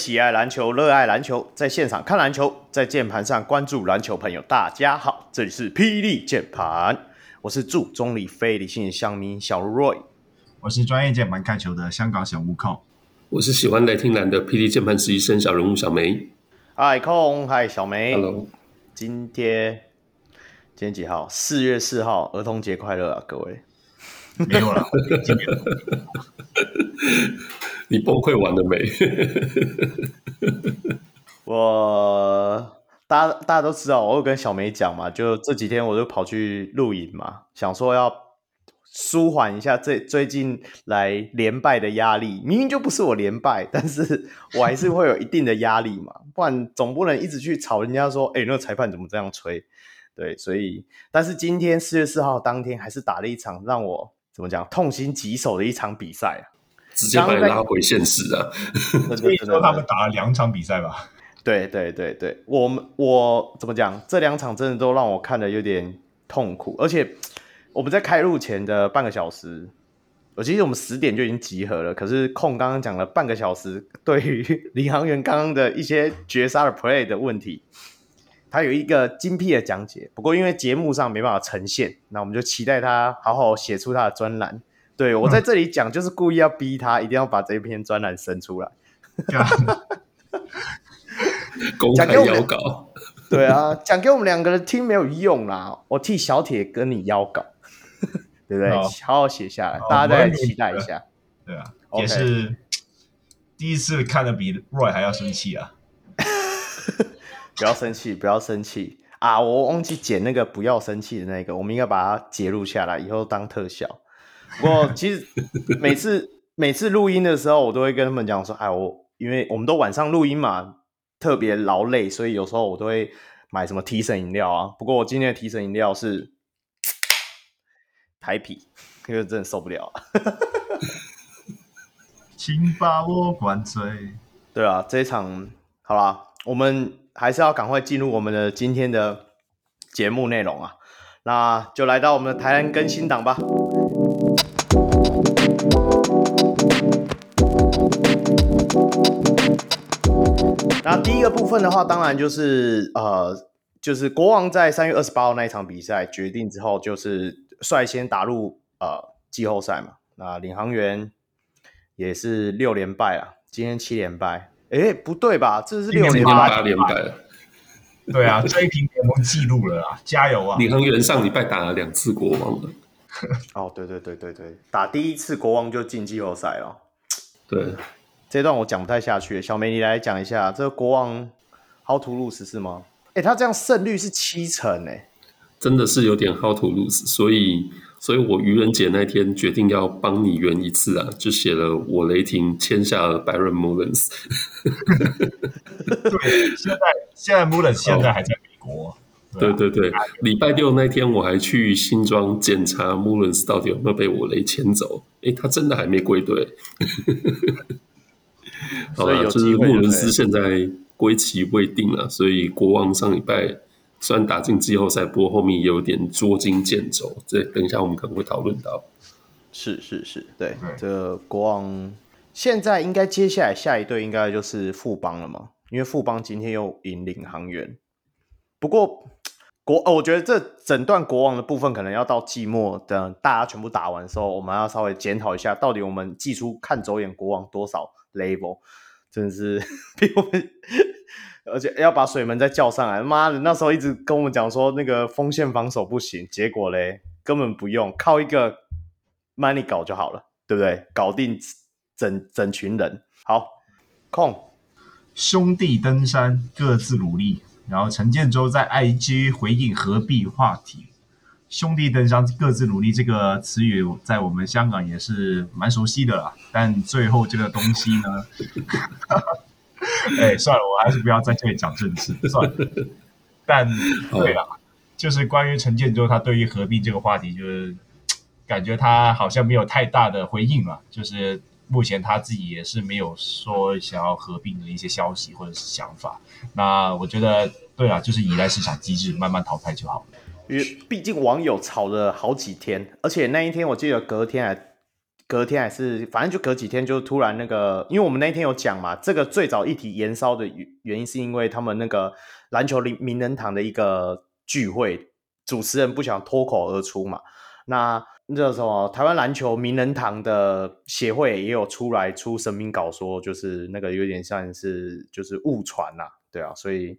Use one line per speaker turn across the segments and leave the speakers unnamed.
喜爱篮球、热爱篮球，在现场看篮球，在键盘上关注篮球朋友，大家好，这里是霹雳键盘，我是祝中立非理性乡民小 Roy，
我是专业键盘看球的香港小悟空，
我是喜欢来听篮的霹雳键盘实习生小人物小梅。
嗨空，嗨小梅
，Hello，
今天。今天几号？四月四号，儿童节快乐啊，各位！
没有了，
你崩溃完了没？
我大家大家都知道，我有跟小梅讲嘛，就这几天我就跑去露营嘛，想说要舒缓一下这最近来连败的压力。明明就不是我连败，但是我还是会有一定的压力嘛，不然总不能一直去吵人家说，哎，那个裁判怎么这样吹？对，所以，但是今天四月四号当天还是打了一场让我怎么讲痛心疾首的一场比赛啊，
直接把你拉回现实啊！
所以说他们打了两场比赛吧？
对对对对，我们我怎么讲？这两场真的都让我看的有点痛苦，而且我们在开录前的半个小时，我其实我们十点就已经集合了，可是控刚刚讲了半个小时，对于 领航员刚刚的一些绝杀的 play 的问题。他有一个精辟的讲解，不过因为节目上没办法呈现，那我们就期待他好好写出他的专栏。对，我在这里讲，就是故意要逼他一定要把这篇专栏生出来。
公开邀稿，
对啊，讲给我们两个人听没有用啦，我替小铁跟你邀稿，对不对？好好写下来，大家再来期待一下。
对啊，也是第一次看的比 Roy 还要生气啊。
不要生气，不要生气啊！我忘记剪那个不要生气的那个，我们应该把它截录下来，以后当特效。不过其实每次每次录音的时候，我都会跟他们讲说：“哎，我因为我们都晚上录音嘛，特别劳累，所以有时候我都会买什么提神饮料啊。不过我今天的提神饮料是 台啤，因为真的受不了。”
请把我灌醉。
对啊，这一场好啦，我们。还是要赶快进入我们的今天的节目内容啊！那就来到我们的台湾更新档吧。那第一个部分的话，当然就是呃，就是国王在三月二十八号那一场比赛决定之后，就是率先打入呃季后赛嘛。那领航员也是六连败啊，今天七连败。哎，不对吧？这是六连
八连败了。
对啊，追平联盟纪录了啊！加油啊！
领航员上礼拜打了两次国王了。
哦，对对对对对，打第一次国王就进季后赛了。
对，
这段我讲不太下去。小梅，你来讲一下这个国王 how to lose 是吗？哎，他这样胜率是七成哎，
真的是有点 how to lose，所以。所以我愚人节那天决定要帮你圆一次啊，就写了我雷霆签下了 Byron Mullens。
对，现在现在 Mullens 现在还在美国。
对对对，礼拜六那天我还去新庄检查 Mullens 到底有没有被我雷签走。诶，他真的还没归队。好了，就是 Mullens 现在归期未定了，所以国王上礼拜。虽然打进季后赛，不过后面也有点捉襟见肘。这等一下我们可能会讨论到。
是是是，对，对这个国王现在应该接下来下一队应该就是富邦了嘛？因为富邦今天又赢领航员。不过国、哦，我觉得这整段国王的部分可能要到季末，等大家全部打完的时候，我们要稍微检讨一下，到底我们季初看走眼国王多少 level，真的是 比我们。而且要把水门再叫上来，妈的！那时候一直跟我们讲说那个锋线防守不行，结果嘞根本不用，靠一个 money 搞就好了，对不对？搞定整整群人。好，控
兄弟登山各自努力。然后陈建州在 IG 回应合璧话题，兄弟登山各自努力这个词语在我们香港也是蛮熟悉的啦，但最后这个东西呢？哎，算了，我还是不要在这里讲政治，算了。但对啦，就是关于陈建州，他对于合并这个话题，就是感觉他好像没有太大的回应了。就是目前他自己也是没有说想要合并的一些消息或者是想法。那我觉得，对啊，就是依赖市场机制，慢慢淘汰就好了。
因为毕竟网友吵了好几天，而且那一天我记得隔天还隔天还是反正就隔几天，就突然那个，因为我们那一天有讲嘛，这个最早一题延烧的原原因是因为他们那个篮球名人堂的一个聚会，主持人不想脱口而出嘛，那。那个什么，台湾篮球名人堂的协会也有出来出声明稿，说就是那个有点像是就是误传呐，对啊，所以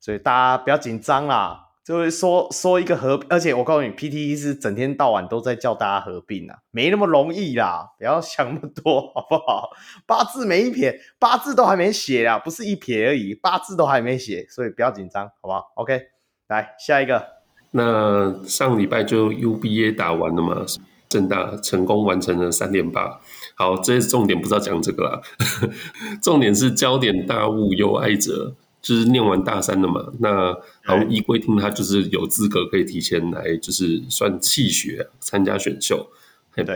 所以大家不要紧张啦，就会说说一个合，而且我告诉你，PTE 是整天到晚都在叫大家合并啊，没那么容易啦，不要想那么多，好不好？八字没一撇，八字都还没写啊，不是一撇而已，八字都还没写，所以不要紧张，好不好？OK，来下一个。
那上礼拜就 UBA 打完了嘛，正大成功完成了三连霸。好，这是重点，不知道讲这个啦。重点是焦点大物有爱者，就是念完大三了嘛。那好像依规定，他就是有资格可以提前来，就是算弃学参加选秀。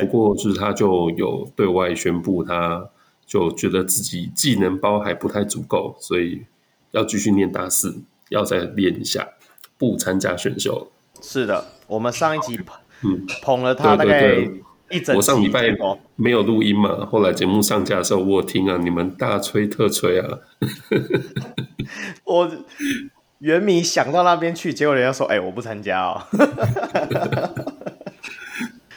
不过就是他就有对外宣布，他就觉得自己技能包还不太足够，所以要继续念大四，要再练一下。不参加选秀，
是的，我们上一集捧，嗯，捧了他大概一整。
我上礼拜没有录音嘛，后来节目上架的时候我有听啊，你们大吹特吹啊。
我原迷想到那边去，结果人家说：“哎、欸，我不参加哦。”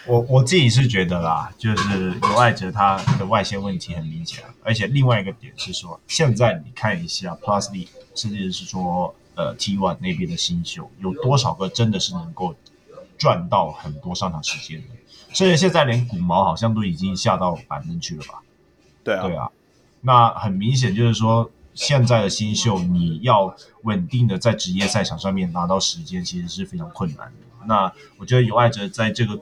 我我自己是觉得啦，就是有爱者他的外线问题很明显，而且另外一个点是说，现在你看一下 Plus D，甚至是说。呃 T One 那边的新秀有多少个真的是能够赚到很多上场时间的？甚至现在连古毛好像都已经下到板凳去了吧？
对啊，
对啊。那很明显就是说，现在的新秀你要稳定的在职业赛场上面拿到时间，其实是非常困难的。那我觉得尤爱哲在这个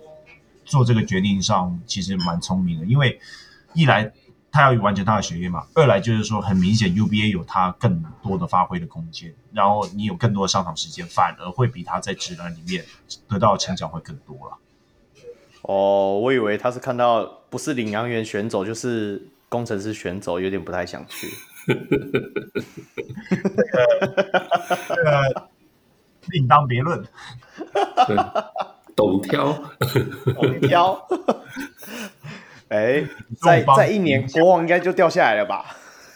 做这个决定上其实蛮聪明的，因为一来。他要完成他的学业嘛？二来就是说，很明显 UBA 有他更多的发挥的空间，然后你有更多的上场时间，反而会比他在职篮里面得到的成长会更多了。
哦，我以为他是看到不是领航员选走，就是工程师选走，有点不太想去。
这个另当别论。
懂挑，
懂挑。哎，再再一年，国王应该就掉下来了吧？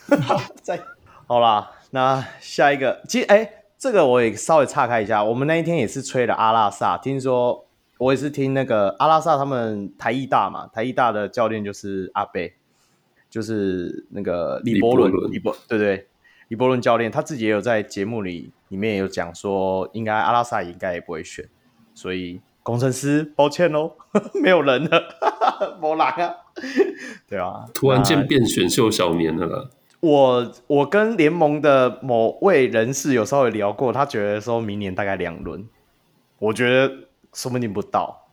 再好啦，那下一个，其实哎，这个我也稍微岔开一下。我们那一天也是吹了阿拉萨，听说我也是听那个阿拉萨他们台艺大嘛，台艺大的教练就是阿贝，就是那个李伯伦，李伯对对，李伯伦教练他自己也有在节目里里面也有讲说，应该阿拉萨应该也不会选，所以。工程师，抱歉喽，没有人了，没人啊，对啊，
突然间变选秀小年了啦。
我我跟联盟的某位人士有稍微聊过，他觉得说明年大概两轮，我觉得说不定不到，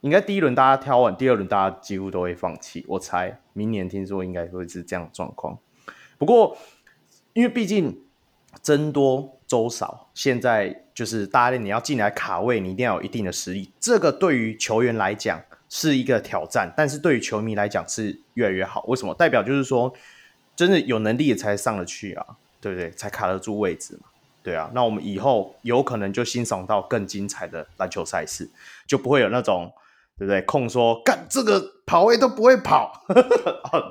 应该第一轮大家挑完，第二轮大家几乎都会放弃。我猜明年听说应该会是这样的状况，不过因为毕竟僧多粥少，现在。就是大家，你要进来卡位，你一定要有一定的实力。这个对于球员来讲是一个挑战，但是对于球迷来讲是越来越好。为什么？代表就是说，真的有能力的才上得去啊，对不对？才卡得住位置嘛，对啊。那我们以后有可能就欣赏到更精彩的篮球赛事，就不会有那种对不对？控说干这个跑位都不会跑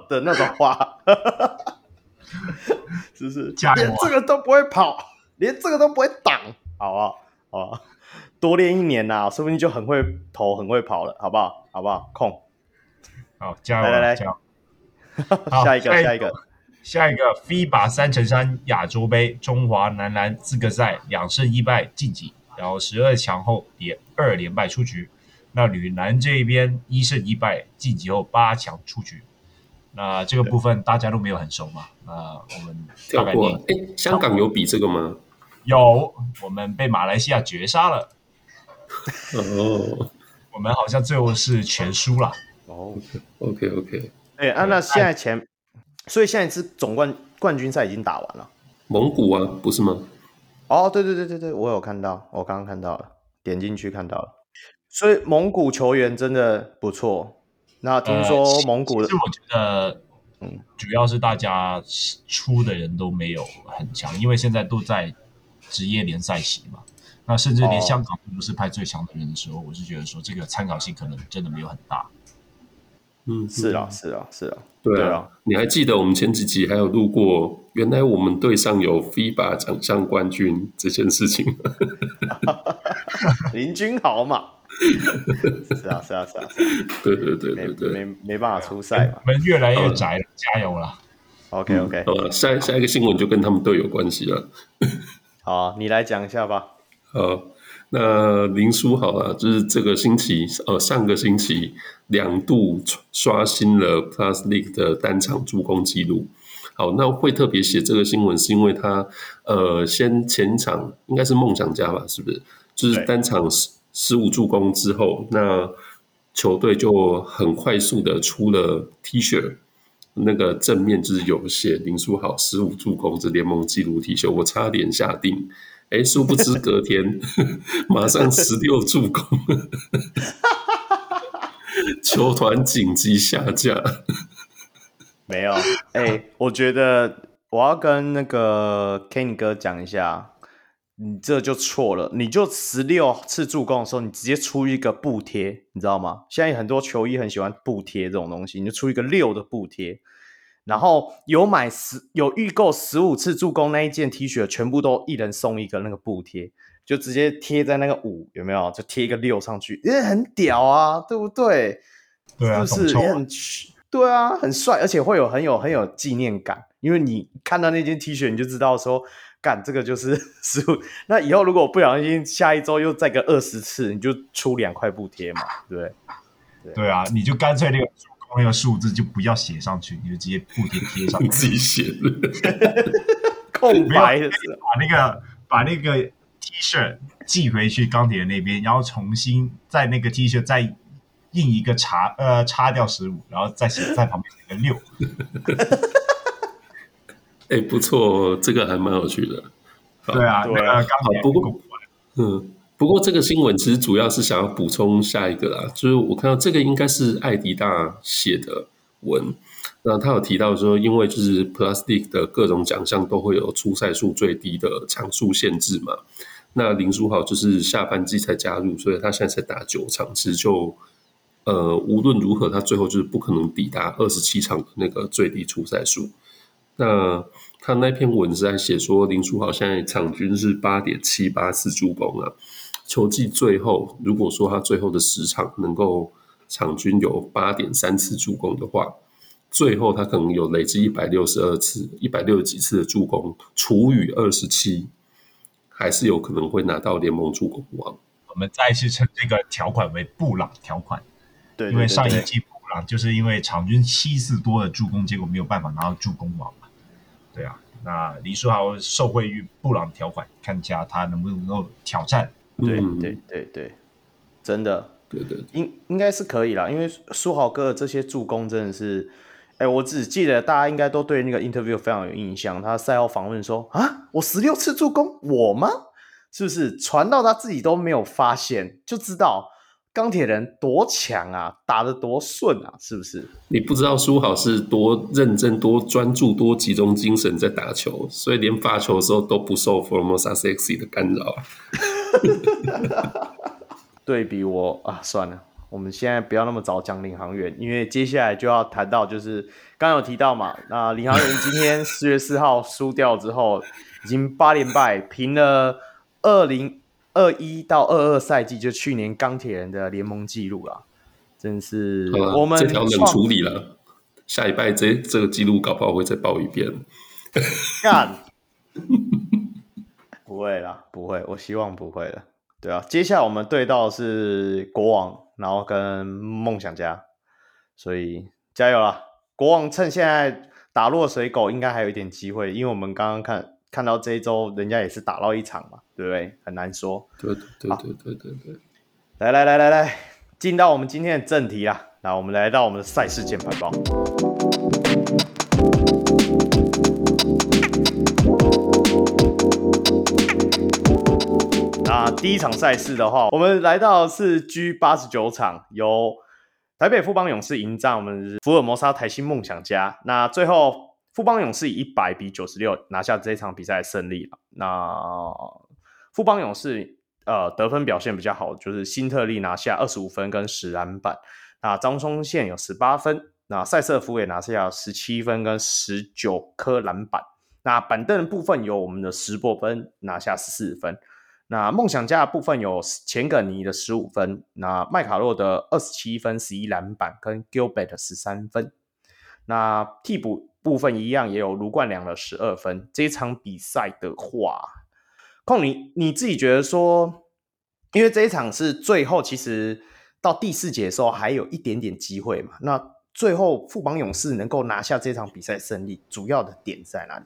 的那种话，是不是？连这个都不会跑，连这个都不会挡。好不，好啊，多练一年呐、啊，说不定就很会投、很会跑了，好不好？好不好？控，
好，加油！
来来来，好下一个，下一个，
下一个，FIBA 三乘三亚洲杯中华男篮资格赛两胜一败晋级，然后十二强后也二连败出局。那女篮这边一胜一败晋级后八强出局。那这个部分大家都没有很熟嘛？那我们
跳过。哎，香港有比这个吗？
有，我们被马来西亚绝杀了。
哦，
我们好像最后是全输了。
哦，OK OK。
哎，啊，那现在前，所以现在是总冠冠军赛已经打完了。
蒙古啊，不是吗？
哦，对对对对对，我有看到，我刚刚看到了，点进去看到了。所以蒙古球员真的不错。那听说蒙古的，
其实我觉得，嗯，主要是大家出的人都没有很强，因为现在都在。职业联赛席嘛，那甚至连香港都不是派最强的人的时候，哦、我是觉得说这个参考性可能真的没有很大。
嗯，
是啊，是啊，是啊，
对啊。你还记得我们前几集还有录过，原来我们队上有 FIBA 奖项冠军这件事情吗？
林君豪嘛。是啊，是啊，是啊。
对对对对对，
没没办法出赛嘛。
我们越来越窄了，加油了。
OK OK，
好，下下一个新闻就跟他们队有关系了。
好，你来讲一下吧。
好。那林书豪啊，就是这个星期，呃，上个星期两度刷新了 Plus League 的单场助攻记录。好，那会特别写这个新闻，是因为他呃，先前场应该是梦想家吧，是不是？就是单场十十五助攻之后，那球队就很快速的出了 T 恤，那个正面就是有写林书豪十五助攻这联盟纪录 T 恤，我差点下定。哎，殊不知隔天马上十六助攻，球团紧急下架。
没有，哎，我觉得我要跟那个 Ken 哥讲一下，你这就错了。你就十六次助攻的时候，你直接出一个布贴，你知道吗？现在很多球衣很喜欢布贴这种东西，你就出一个六的布贴。然后有买十有预购十五次助攻那一件 T 恤，全部都一人送一个那个布贴，就直接贴在那个五，有没有？就贴一个六上去，因为很屌啊，对不对？
对啊，
是不是也很对啊，很帅，而且会有很有很有纪念感，因为你看到那件 T 恤，你就知道说，干这个就是 十五。那以后如果我不小心下一周又再个二十次，你就出两块布贴嘛，对不对？
对，对啊，你就干脆那个。那个数字就不要写上去，你就直接布贴贴上去，
自己写
的，空白的，
把那个把那个 T 恤寄回去钢铁人那边，然后重新在那个 T 恤再印一个叉，呃，叉掉十五，然后再写在旁边写个六。
哎，不错，这个还蛮有趣的。
对啊，对啊，刚好
不过，嗯。不过这个新闻其实主要是想要补充下一个啦，就是我看到这个应该是艾迪大写的文，那他有提到说，因为就是 Plastic 的各种奖项都会有出赛数最低的场数限制嘛，那林书豪就是下半季才加入，所以他现在才打九场，其实就呃无论如何，他最后就是不可能抵达二十七场的那个最低出赛数。那他那篇文是在写说，林书豪现在场均是八点七八次助攻啊。球季最后，如果说他最后的十场能够场均有八点三次助攻的话，最后他可能有累积一百六十二次、一百六十几次的助攻，除以二十七，还是有可能会拿到联盟助攻王。
我们再一次称这个条款为布朗条款，
对，对，对，对，
因为上一季布朗就是因为场均七次多的助攻，结果没有办法拿到助攻王嘛。对啊，那林书豪受惠于布朗条款，看一下他能不能够挑战。
对对对对，真的，
对对，
应应该是可以啦，因为书豪哥的这些助攻真的是，哎，我只记得大家应该都对那个 interview 非常有印象，他赛后访问说啊，我十六次助攻，我吗？是不是传到他自己都没有发现，就知道。钢铁人多强啊，打得多顺啊，是不是？
你不知道书豪是多认真、多专注、多集中精神在打球，所以连发球的时候都不受 Formosa Sexy 的干扰。
对比我啊，算了，我们现在不要那么早讲领航员，因为接下来就要谈到，就是刚刚有提到嘛，那领航员今天四月四号输掉之后，已经八连败，平了二零。二一到二二赛季，就去年钢铁人的联盟纪录了，真是我们
这条冷处理了。下一拜这这个记录搞不好会再报一遍。
干，不会啦，不会，我希望不会了。对啊，接下来我们对到的是国王，然后跟梦想家，所以加油啦！国王趁现在打落水狗，应该还有一点机会，因为我们刚刚看。看到这一周，人家也是打到一场嘛，对不对？很难说。
对对对对对对对。
来来来来来，进到我们今天的正题啦。那我们来到我们的赛事键盘包。第一场赛事的话，我们来到是 G 八十九场，由台北富邦勇士迎战我们福尔摩沙台新梦想家。那最后。富邦勇士以一百比九十六拿下这场比赛的胜利了。那富邦勇士呃得分表现比较好，就是辛特利拿下二十五分跟十篮板，那张宗宪有十八分，那赛瑟夫也拿下十七分跟十九颗篮板。那板凳的部分有我们的石伯芬拿下十四分，那梦想家的部分有钱葛尼的十五分，那麦卡洛的二十七分十一篮板跟 Gilbert 十三分，那替补部分一样也有卢冠良的十二分。这一场比赛的话，控你你自己觉得说，因为这一场是最后，其实到第四节的时候还有一点点机会嘛，那最后富邦勇士能够拿下这场比赛胜利，主要的点在哪里？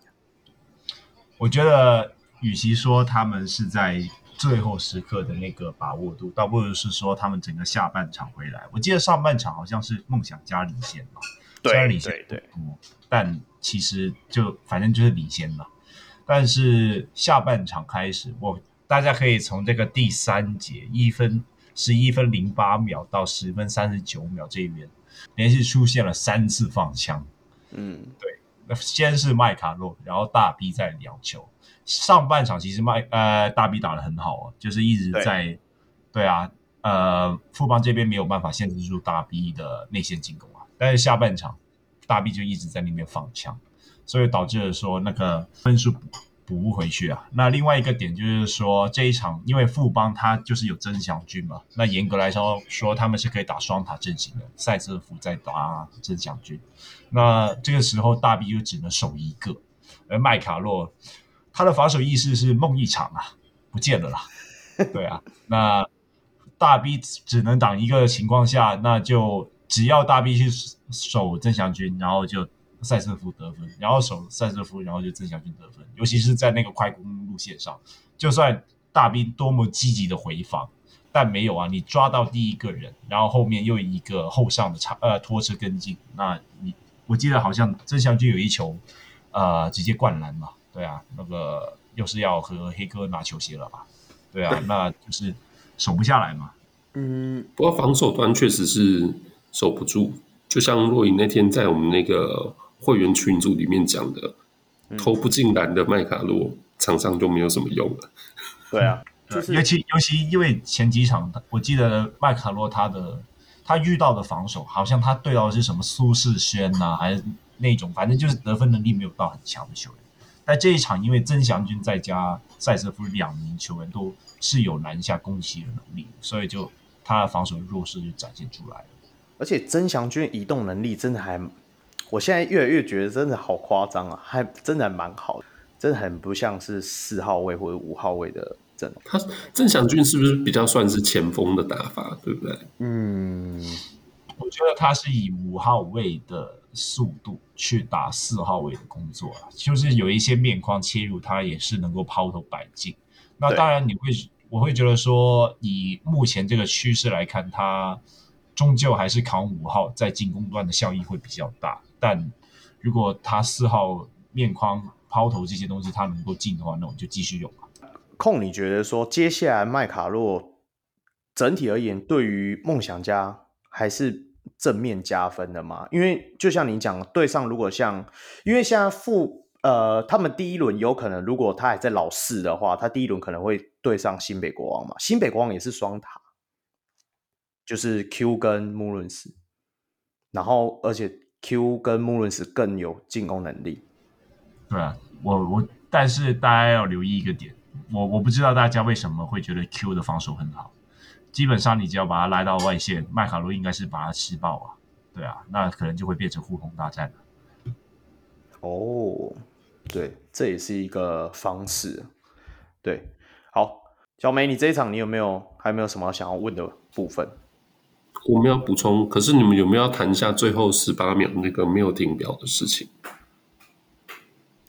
我觉得，与其说他们是在最后时刻的那个把握度，倒不如是说他们整个下半场回来。我记得上半场好像是梦想家领先嘛，
对，
虽然领先对对，但其实就反正就是领先了。但是下半场开始，我大家可以从这个第三节一分十一分零八秒到十分三十九秒这边，连续出现了三次放枪。嗯，对。先是麦卡洛，然后大 B 在两球。上半场其实麦呃大 B 打得很好啊，就是一直在对，对啊，呃富邦这边没有办法限制住大 B 的内线进攻啊。但是下半场大 B 就一直在那边放枪，所以导致了说那个分数补补不回去啊。那另外一个点就是说这一场因为富邦他就是有曾祥军嘛，那严格来说说他们是可以打双塔阵型的，赛瑟夫在打曾祥军。那这个时候，大 B 就只能守一个，而麦卡洛他的防守意识是梦一场啊，不见了啦。对啊，那大 B 只能挡一个的情况下，那就只要大 B 去守曾祥军，然后就赛瑟夫得分，然后守赛瑟夫，然后就曾祥军得分。尤其是在那个快攻路线上，就算大 B 多么积极的回防，但没有啊，你抓到第一个人，然后后面又一个后上的插呃拖车跟进，那你。我记得好像曾祥军有一球，呃，直接灌篮嘛，对啊，那个又是要和黑哥拿球鞋了吧？对啊，那就是守不下来嘛。
嗯，不过防守端确实是守不住，就像若隐那天在我们那个会员群组里面讲的，投不进篮的麦卡洛场上就没有什么用了。
对啊，就是
尤其尤其因为前几场，我记得麦卡洛他的。他遇到的防守，好像他对到的是什么苏世轩呐，还是那种，反正就是得分能力没有到很强的球员。但这一场，因为曾祥军再加塞瑟夫两名球员都是有篮下攻击的能力，所以就他的防守弱势就展现出来了。
而且曾祥军移动能力真的还，我现在越来越觉得真的好夸张啊，还真的还蛮好的，真的很不像是四号位或者五号位的。他
曾祥军是不是比较算是前锋的打法，对不对？
嗯，
我觉得他是以五号位的速度去打四号位的工作啊，就是有一些面框切入，他也是能够抛投摆进。那当然，你会我会觉得说，以目前这个趋势来看，他终究还是扛五号在进攻端的效益会比较大。但如果他四号面框抛投这些东西他能够进的话，那我们就继续用吧。
控，你觉得说接下来麦卡洛整体而言对于梦想家还是正面加分的吗？因为就像你讲，对上如果像，因为现在负呃，他们第一轮有可能如果他还在老四的话，他第一轮可能会对上新北国王嘛。新北国王也是双塔，就是 Q 跟穆伦斯，然后而且 Q 跟穆伦斯更有进攻能力。
对啊，我我但是大家要留意一个点。我我不知道大家为什么会觉得 Q 的防守很好，基本上你只要把他拉到外线，麦卡洛应该是把他吃爆啊，对啊，那可能就会变成互轰大战了。
哦，对，这也是一个方式。对，好，小梅，你这一场你有没有还没有什么想要问的部分？
我们要补充，可是你们有没有要谈一下最后十八秒那个没有停表的事情？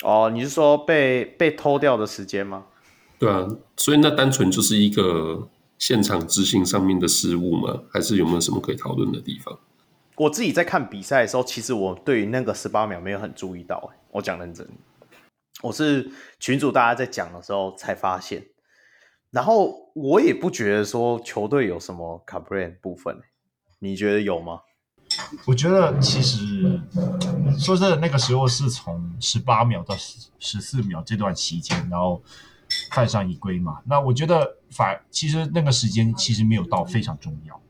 哦，你是说被被偷掉的时间吗？
对啊，所以那单纯就是一个现场执行上面的失误吗？还是有没有什么可以讨论的地方？
我自己在看比赛的时候，其实我对于那个十八秒没有很注意到。我讲认真，我是群主大家在讲的时候才发现，然后我也不觉得说球队有什么 complain 部分，你觉得有吗？
我觉得其实说真的，那个时候是从十八秒到十十四秒这段期间，然后。犯上一归嘛。那我觉得反其实那个时间其实没有到非常重要，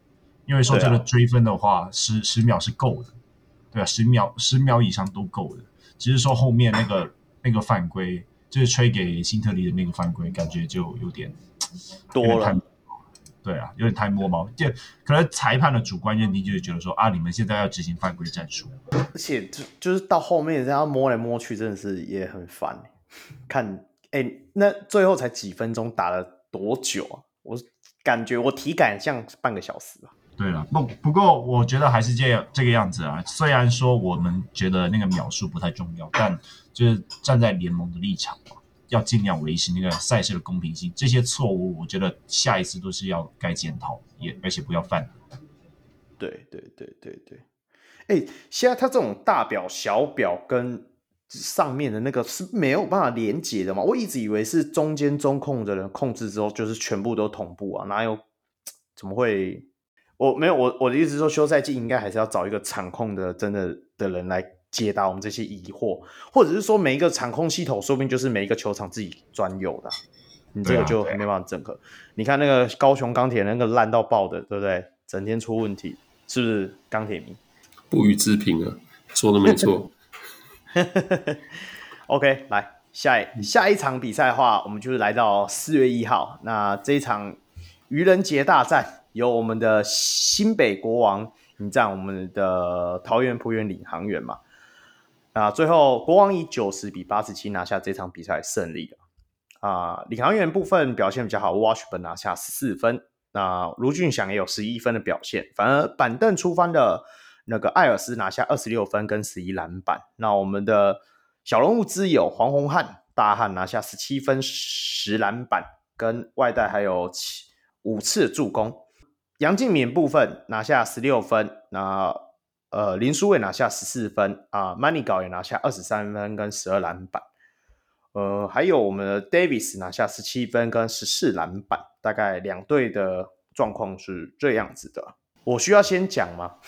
因为说这个追分的话，十、啊、十秒是够的，对啊，十秒十秒以上都够的。只是说后面那个那个犯规，就是吹给辛特利的那个犯规，感觉就有点
多了。
对啊，有点太摸毛，就可能裁判的主观认定就是觉得说啊，你们现在要执行犯规战术，
而且就就是到后面这样摸来摸去，真的是也很烦。看，哎，那最后才几分钟，打了多久啊？我感觉我体感像半个小时啊。
对了，不不过我觉得还是这样这个样子啊。虽然说我们觉得那个秒数不太重要，但就是站在联盟的立场嘛。要尽量维持那个赛事的公平性，这些错误我觉得下一次都是要该检讨，也而且不要犯。
对对对对对，哎，现在他这种大表小表跟上面的那个是没有办法连接的嘛？我一直以为是中间中控的人控制之后就是全部都同步啊，哪有？怎么会？我没有，我我的意思是说，休赛季应该还是要找一个场控的真的的人来。解答我们这些疑惑，或者是说每一个场控系统，说不定就是每一个球场自己专有的，你这个就没办法整合。啊啊、你看那个高雄钢铁那个烂到爆的，对不对？整天出问题，是不是钢铁迷？
不予置评啊，说的没错。
OK，来下一下一场比赛的话，我们就是来到四月一号，那这一场愚人节大战，由我们的新北国王迎战我们的桃园璞园领航员嘛。啊，最后国王以九十比八十七拿下这场比赛胜利了。啊，领航员部分表现比较好，Washburn 拿下十四分，那卢俊祥也有十一分的表现。反而板凳出发的那个艾尔斯拿下二十六分跟十一篮板。那我们的小人物之友黄宏汉大汉拿下十七分十篮板，跟外带还有七五次助攻。杨敬敏部分拿下十六分，那。呃，林书伟拿下十四分啊，Manigault 也拿下二十三分跟十二篮板，呃，还有我们的 Davis 拿下十七分跟十四篮板，大概两队的状况是这样子的。我需要先讲吗？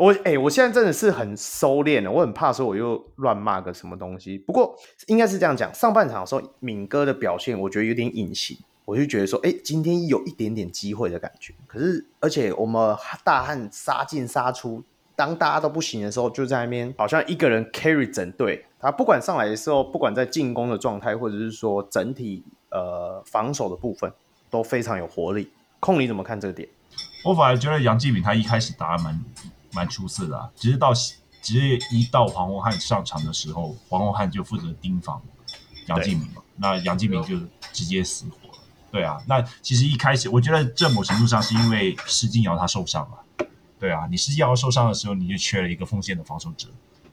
我哎、我现在真的是很收敛了，我很怕说我又乱骂个什么东西。不过应该是这样讲，上半场的时候敏哥的表现我觉得有点隐形，我就觉得说，哎、今天有一点点机会的感觉。可是而且我们大汉杀进杀出。当大家都不行的时候，就在那边好像一个人 carry 整队。他不管上来的时候，不管在进攻的状态，或者是说整体呃防守的部分，都非常有活力。控你怎么看这个点？
我反而觉得杨继敏他一开始打得蛮蛮出色的啊，只是到只是一到黄宏汉上场的时候，黄宏汉就负责盯防杨敬敏嘛，那杨敬敏就直接死活了。对啊，那其实一开始我觉得这某程度上是因为施晋尧他受伤了。对啊，你施金瑶受伤的时候，你就缺了一个锋线的防守者，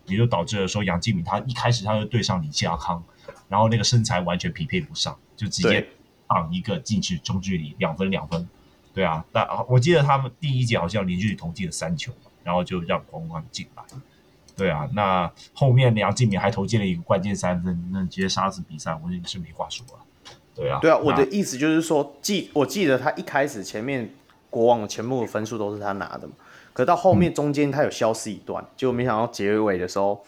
也就导致了说杨敬敏他一开始他就对上李佳康，然后那个身材完全匹配不上，就直接挡一个进去中距离两分两分。对啊，但我记得他们第一节好像连续投进了三球，然后就让黄光进来。对啊，那后面梁敬敏还投进了一个关键三分，那直接杀死比赛，我也是没话说了。对啊，
对啊，我的意思就是说，记我记得他一开始前面国王的全部的分数都是他拿的嘛。可到后面中间他有消失一段，嗯、就没想到结尾的时候，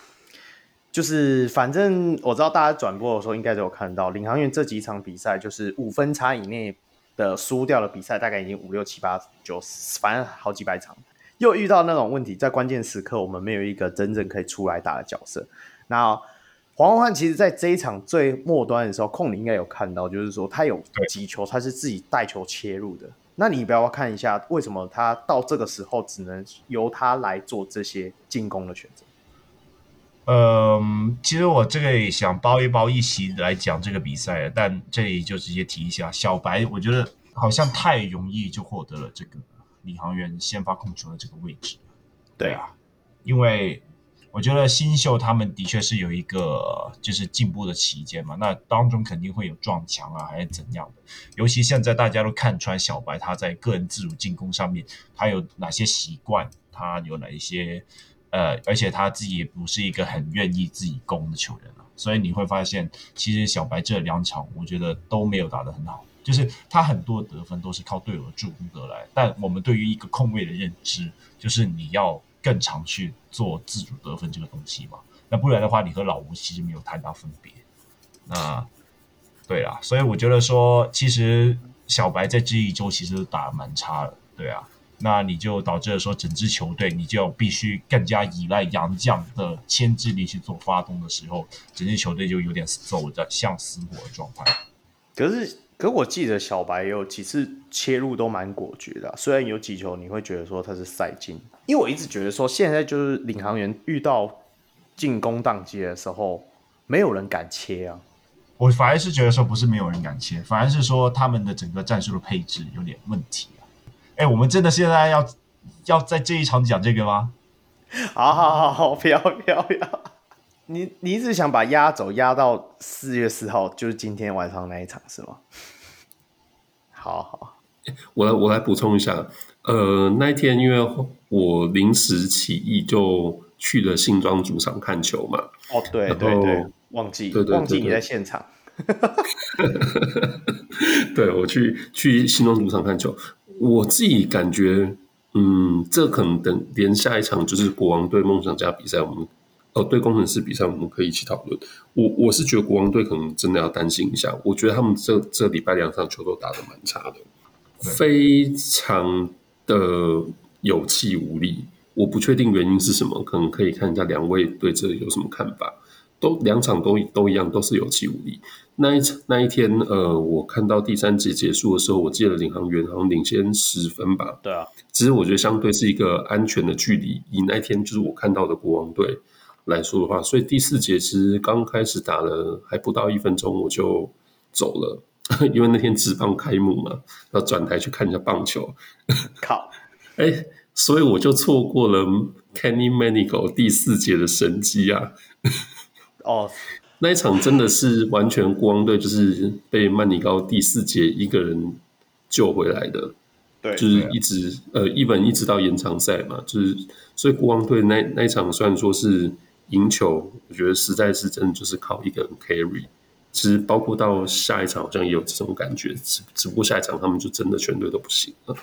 就是反正我知道大家转播的时候应该都有看到，领航员这几场比赛就是五分差以内的输掉的比赛，大概已经五六七八九十，反正好几百场，又遇到那种问题，在关键时刻我们没有一个真正可以出来打的角色。那黄宏汉其实在这一场最末端的时候，控你应该有看到，就是说他有几球他是自己带球切入的。那你不要看一下，为什么他到这个时候只能由他来做这些进攻的选择？
嗯，其实我这个也想包一包一席来讲这个比赛，但这里就直接提一下，小白我觉得好像太容易就获得了这个领航员先发控球的这个位置。对啊，因为。我觉得新秀他们的确是有一个就是进步的期间嘛，那当中肯定会有撞墙啊，还是怎样的。尤其现在大家都看穿小白他在个人自主进攻上面他有哪些习惯，他有哪一些呃，而且他自己也不是一个很愿意自己攻的球员了，所以你会发现，其实小白这两场我觉得都没有打得很好，就是他很多得分都是靠队友的助攻得来，但我们对于一个控卫的认知就是你要。更常去做自主得分这个东西嘛，那不然的话，你和老吴其实没有太大分别。那对啊，所以我觉得说，其实小白在这一周其实打蛮差的，对啊。那你就导致了说，整支球队你就必须更加依赖杨将的牵制力去做发动的时候，整支球队就有点走着像死火的状态。
可是，可我记得小白有几次切入都蛮果决的，虽然有几球你会觉得说他是赛进，因为我一直觉得说，现在就是领航员遇到进攻宕机的时候，没有人敢切啊。
我反而是觉得说，不是没有人敢切，反而是说他们的整个战术的配置有点问题。哎，我们真的现在要要在这一场讲这个吗？
好好好好，不要不要不要！你你一直想把压轴压到四月四号，就是今天晚上那一场是吗？好好，
我来我来补充一下，呃，那一天因为我临时起意就去了新庄主场看球嘛。
哦，对对对，忘记忘记你在现场。
对，我去去新庄主场看球。我自己感觉，嗯，这可能等连下一场就是国王对梦想家比赛，我们哦对工程师比赛，我们可以一起讨论。我我是觉得国王队可能真的要担心一下，我觉得他们这这礼拜两场球都打得蛮差的，非常的有气无力。我不确定原因是什么，可能可以看一下两位对这有什么看法。都两场都都一样，都是有气无力。那一场那一天，呃，我看到第三节结束的时候，我记得领航员好像领先十分吧。
对啊，
其实我觉得相对是一个安全的距离。以那一天就是我看到的国王队来说的话，所以第四节其实刚开始打了还不到一分钟，我就走了，因为那天职棒开幕嘛，要转台去看一下棒球。
靠，
哎，所以我就错过了 Kenny Manigault 第四节的神机啊！
哦、oh.，
那一场真的是完全国王队就是被曼尼高第四节一个人救回来的，
对，
就是一直呃一本一直到延长赛嘛，就是所以国王队那那一场虽然说是赢球，我觉得实在是真的就是靠一个人 carry。其实包括到下一场好像也有这种感觉，只只不过下一场他们就真的全队都不行了。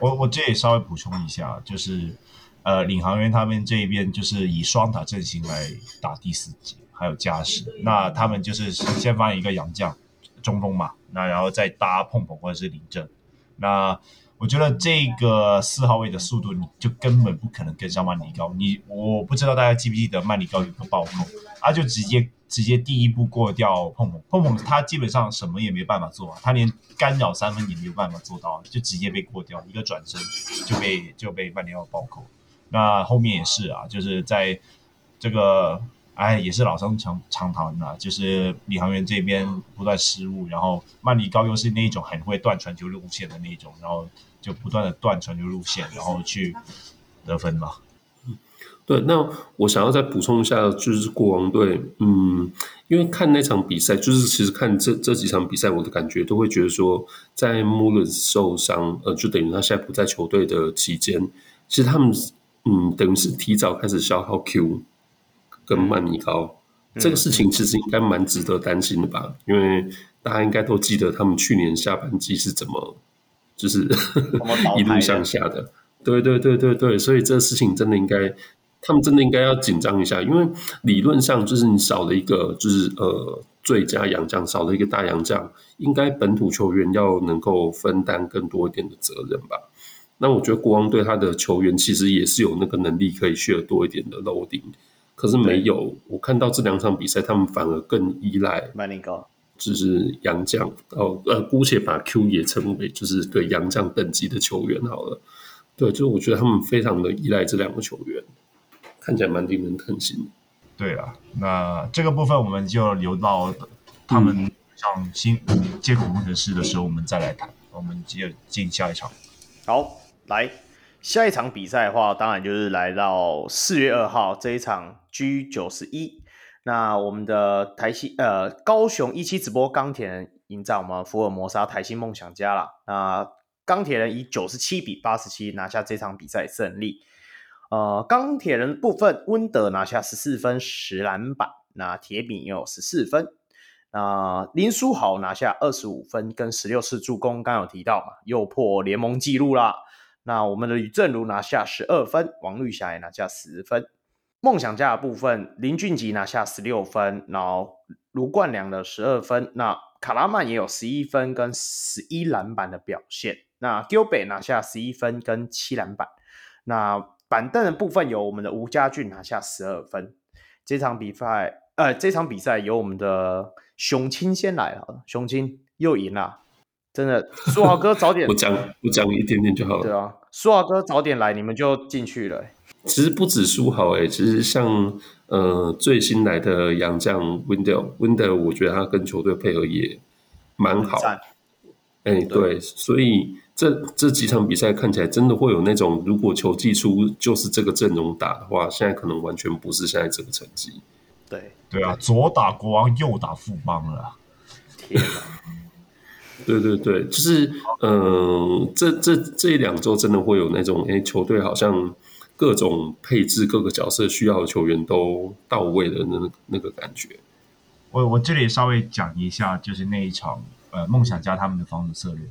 我我这里稍微补充一下，就是呃领航员他们这一边就是以双塔阵型来打第四节。还有加时，那他们就是先放一个洋将中锋嘛，那然后再搭碰碰或者是林正。那我觉得这个四号位的速度，你就根本不可能跟上曼尼高。你我不知道大家记不记得曼尼高有个暴扣，他就直接直接第一步过掉碰碰碰碰，他基本上什么也没办法做啊，他连干扰三分也没有办法做到，就直接被过掉，一个转身就被就被曼尼高暴扣。那后面也是啊，就是在这个。哎，也是老生常常谈的，就是领航员这边不断失误，然后曼尼高又是那种很会断传球路线的那种，然后就不断的断传球路线，然后去得分嘛。
对，那我想要再补充一下，就是国王队，嗯，因为看那场比赛，就是其实看这这几场比赛，我的感觉都会觉得说，在穆伦受伤，呃，就等于他现在不在球队的期间，其实他们，嗯，等于是提早开始消耗 Q。跟曼尼高这个事情其实应该蛮值得担心的吧？因为大家应该都记得他们去年下半季是怎么就是 一路向下的。对对对对对，所以这个事情真的应该，他们真的应该要紧张一下，因为理论上就是你少了一个就是呃最佳洋将，少了一个大洋将，应该本土球员要能够分担更多一点的责任吧？那我觉得国王队他的球员其实也是有那个能力可以 share 多一点的 loading。可是没有，我看到这两场比赛，他们反而更依赖曼尼高，就是洋将哦，呃，姑且把 Q 也称为就是对洋将等级的球员好了。对，就是我觉得他们非常的依赖这两个球员，看起来蛮令人疼心的。
对啊，那这个部分我们就留到他们上新接口工程师的时候，我们再来谈。我们接着进下一场。
好，来。下一场比赛的话，当然就是来到四月二号这一场 G 九十一。那我们的台新呃高雄一期直播钢铁人迎战我们福尔摩沙台新梦想家啦。那钢铁人以九十七比八十七拿下这场比赛胜利。呃，钢铁人部分温德拿下十四分十篮板，那铁饼也有十四分。那林书豪拿下二十五分跟十六次助攻，刚有提到嘛，又破联盟纪录啦。那我们的吕正如拿下十二分，王绿霞也拿下十分。梦想家的部分，林俊杰拿下十六分，然后卢冠良的十二分。那卡拉曼也有十一分跟十一篮板的表现。那 Gilbert 拿下十一分跟七篮板。那板凳的部分有我们的吴家俊拿下十二分。这场比赛，呃，这场比赛由我们的熊青先来了，熊青又赢了，真的，书豪哥早点，
我讲我讲一点点就好了。
对啊，书豪哥早点来，你们就进去了。
其实不止书豪诶，其实像呃最新来的洋将 Wendell，Wendell 我觉得他跟球队配合也蛮好。哎，对，对，所以这这几场比赛看起来真的会有那种，如果球技出就是这个阵容打的话，现在可能完全不是现在这个成绩。
对
对啊，左打国王，右打富邦了。天哪！
对对对，就是嗯、呃，这这这两周真的会有那种，哎，球队好像。各种配置、各个角色需要的球员都到位的那那个感觉。
我我这里稍微讲一下，就是那一场呃梦想家他们的防守策略，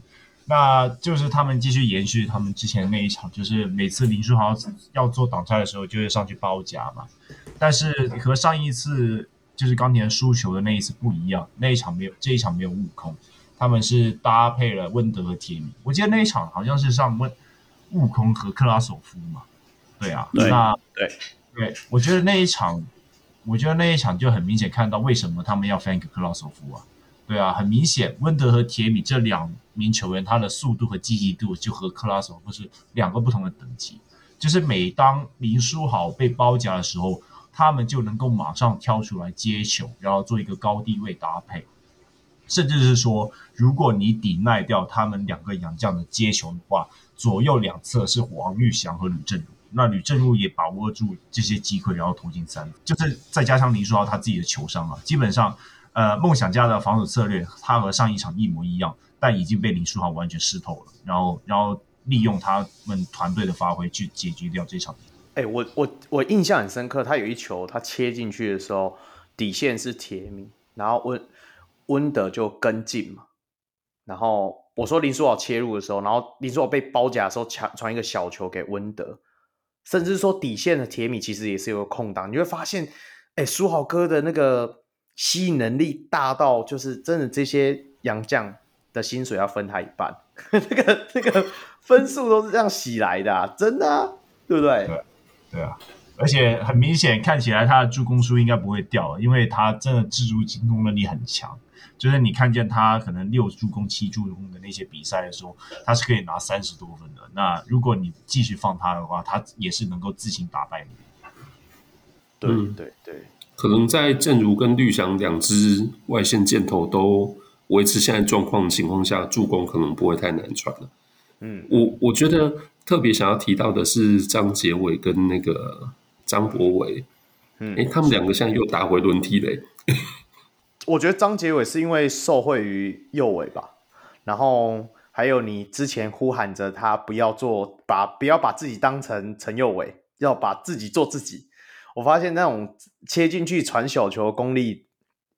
那就是他们继续延续他们之前那一场，就是每次林书豪要做挡拆的时候，就会上去包夹嘛。但是和上一次就是钢铁输球的那一次不一样，那一场没有这一场没有悟空，他们是搭配了温德和铁米。我记得那一场好像是上温悟空和克拉索夫嘛。对啊，
对
那
对
对，我觉得那一场，我觉得那一场就很明显看到为什么他们要 Frank 克拉索夫啊。对啊，很明显，温德和铁米这两名球员，他的速度和积极度就和克拉索夫是两个不同的等级。就是每当林书豪被包夹的时候，他们就能够马上跳出来接球，然后做一个高低位搭配，甚至是说，如果你抵赖掉他们两个洋将的接球的话，左右两侧是王玉祥和吕政儒。那吕政儒也把握住这些机会，然后投进三，就是再加上林书豪他自己的球商啊，基本上，呃，梦想家的防守策略他和上一场一模一样，但已经被林书豪完全湿透了，然后，然后利用他们团队的发挥去解决掉这场。
哎、我我我印象很深刻，他有一球他切进去的时候，底线是铁米，然后我温德就跟进嘛，然后我说林书豪切入的时候，然后林书豪被包夹的时候抢传一个小球给温德。甚至说底线的铁米其实也是有个空档，你会发现，哎，书豪哥的那个吸引能力大到，就是真的这些洋将的薪水要分他一半，那个那个分数都是这样洗来的，啊，真的，对不对？
对，对啊，而且很明显看起来他的助攻数应该不会掉，因为他真的自主进攻能力很强。就是你看见他可能六助攻、七助攻的那些比赛的时候，他是可以拿三十多分的。那如果你继续放他的话，他也是能够自行打败你。
对对对，
可能在正如跟绿翔两支外线箭头都维持现在状况的情况下，助攻可能不会太难传了。嗯，我我觉得特别想要提到的是张杰伟跟那个张博伟。嗯，哎，他们两个现在又打回轮替嘞。
我觉得张杰伟是因为受惠于右伟吧，然后还有你之前呼喊着他不要做，把不要把自己当成陈右伟，要把自己做自己。我发现那种切进去传小球的功力，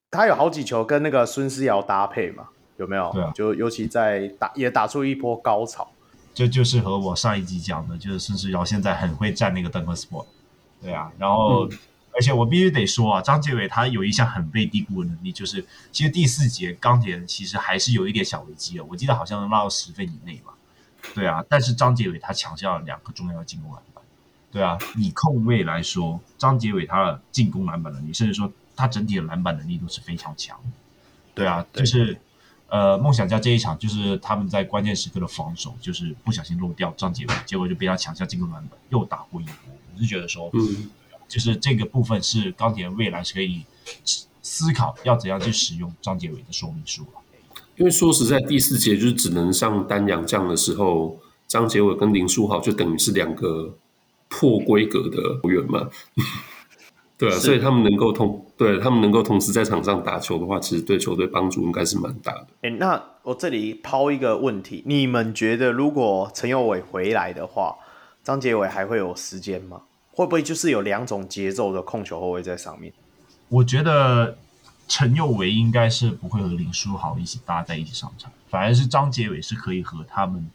他有好几球跟那个孙思瑶搭配嘛，有没有？
对啊，
就尤其在打也打出一波高潮。
这就，是和我上一集讲的，就是孙思瑶现在很会站那个 Dunker Spot，对啊，然后。嗯而且我必须得说啊，张杰伟他有一项很被低估的能力，就是其实第四节钢铁人其实还是有一点小危机的，我记得好像能拉到十分以内吧。对啊，但是张杰伟他抢下了两个重要的进攻篮板。对啊，以控卫来说，张杰伟他的进攻篮板能力，甚至说他整体的篮板能力都是非常强。对啊，就是呃，梦想家这一场就是他们在关键时刻的防守，就是不小心漏掉张杰伟，结果就被他抢下进攻篮板，又打过一波。我是觉得说，嗯。就是这个部分是钢铁人未来是可以思考要怎样去使用张杰伟的说明书。
因为说实在，第四节就是只能上单洋将的时候，张杰伟跟林书豪就等于是两个破规格的球员嘛。对啊，所以他们能够同对他们能够同时在场上打球的话，其实对球队帮助应该是蛮大的。
哎，那我这里抛一个问题，你们觉得如果陈佑伟回来的话，张杰伟还会有时间吗？会不会就是有两种节奏的控球后卫在上面？
我觉得陈佑维应该是不会和林书豪一起搭在一起上场，反而是张杰伟是可以和他们，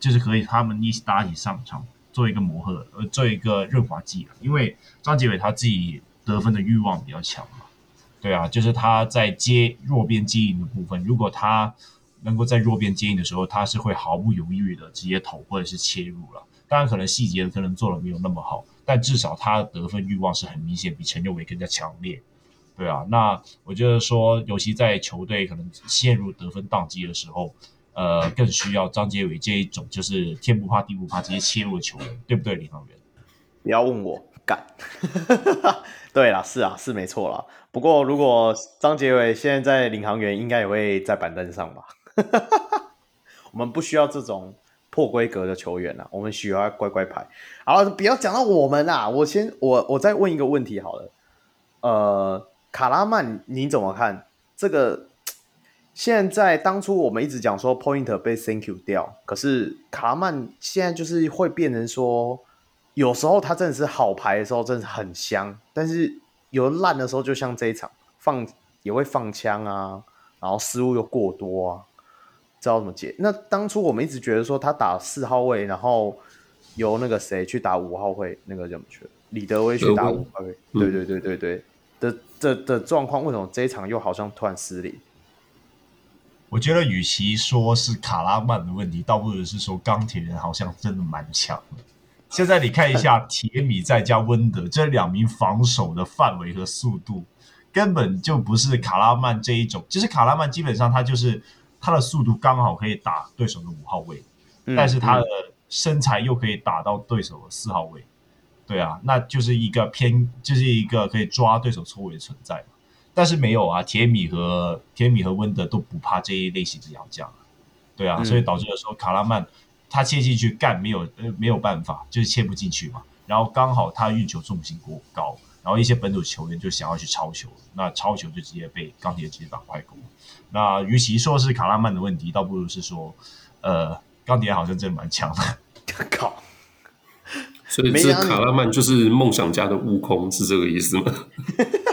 就是可以他们一起搭一起上场，做一个磨合，呃，做一个润滑剂。因为张杰伟他自己得分的欲望比较强嘛，对啊，就是他在接弱边接应的部分，如果他能够在弱边接应的时候，他是会毫不犹豫的直接投或者是切入了。当然，可能细节可能做的没有那么好，但至少他得分欲望是很明显，比陈佑伟更加强烈。对啊，那我觉得说，尤其在球队可能陷入得分宕机的时候。呃，更需要张杰伟这一种，就是天不怕地不怕，直接切入的球员，对不对，领航员？
不要问我，干。对啦，是啊，是没错啦。不过，如果张杰伟现在在领航员，应该也会在板凳上吧？我们不需要这种破规格的球员啊，我们需要乖乖牌。好，不要讲到我们啦，我先，我我再问一个问题好了。呃，卡拉曼，你怎么看这个？现在当初我们一直讲说 Pointer 被 Thank you 掉，可是卡拉曼现在就是会变成说，有时候他真的是好牌的时候真的很香，但是有烂的时候，就像这一场放也会放枪啊，然后失误又过多啊，知道怎么解？那当初我们一直觉得说他打四号位，然后由那个谁去打五号位，那个怎么去？李德威去打五号位，对对对对对的的的状况，为什么这一场又好像突然失灵？
我觉得，与其说是卡拉曼的问题，倒不如是说钢铁人好像真的蛮强的。现在你看一下铁米再加温德这两名防守的范围和速度，根本就不是卡拉曼这一种。其实卡拉曼基本上他就是他的速度刚好可以打对手的五号位，嗯、但是他的身材又可以打到对手的四号位。对啊，那就是一个偏，就是一个可以抓对手错位的存在嘛。但是没有啊，铁米和铁米和温德都不怕这一类型的洋将，对啊，嗯、所以导致的时候卡拉曼他切进去干没有呃没有办法，就是切不进去嘛。然后刚好他运球重心过高，然后一些本土球员就想要去抄球，那抄球就直接被钢铁直接打快攻。那与其说是卡拉曼的问题，倒不如是说，呃，钢铁好像真的蛮强的。
靠！
所以这卡拉曼就是梦想家的悟空，是这个意思吗？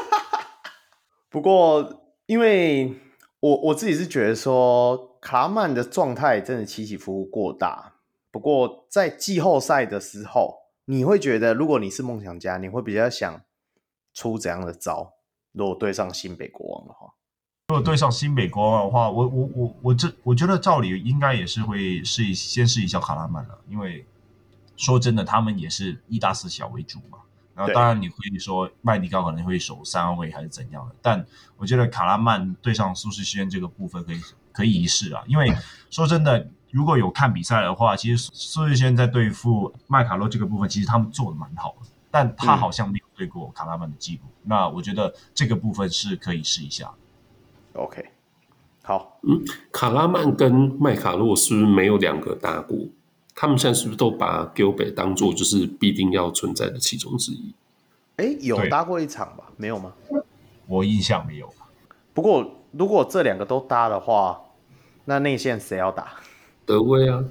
不过，因为我我自己是觉得说，卡拉曼的状态真的起起伏伏过大。不过，在季后赛的时候，你会觉得，如果你是梦想家，你会比较想出怎样的招？如果对上新北国王的话，
如果对上新北国王的话，我我我我这我觉得照理应该也是会试一先试一下卡拉曼的，因为说真的，他们也是一大四小为主嘛。然后当然你可以说麦迪高可能会守三号位还是怎样的，但我觉得卡拉曼对上苏世轩这个部分可以可以一试啊，因为说真的，如果有看比赛的话，其实苏世轩在对付麦卡洛这个部分，其实他们做的蛮好的，但他好像没有对过卡拉曼的记录，嗯、那我觉得这个部分是可以试一下。
OK，好，
嗯，卡拉曼跟麦卡洛是不是没有两个打过？他们现在是不是都把 Gilbert 当做就是必定要存在的其中之一？
哎，有搭过一场吧？没有吗？
我印象没有。
不过如果这两个都搭的话，那内线谁要打？
德威啊，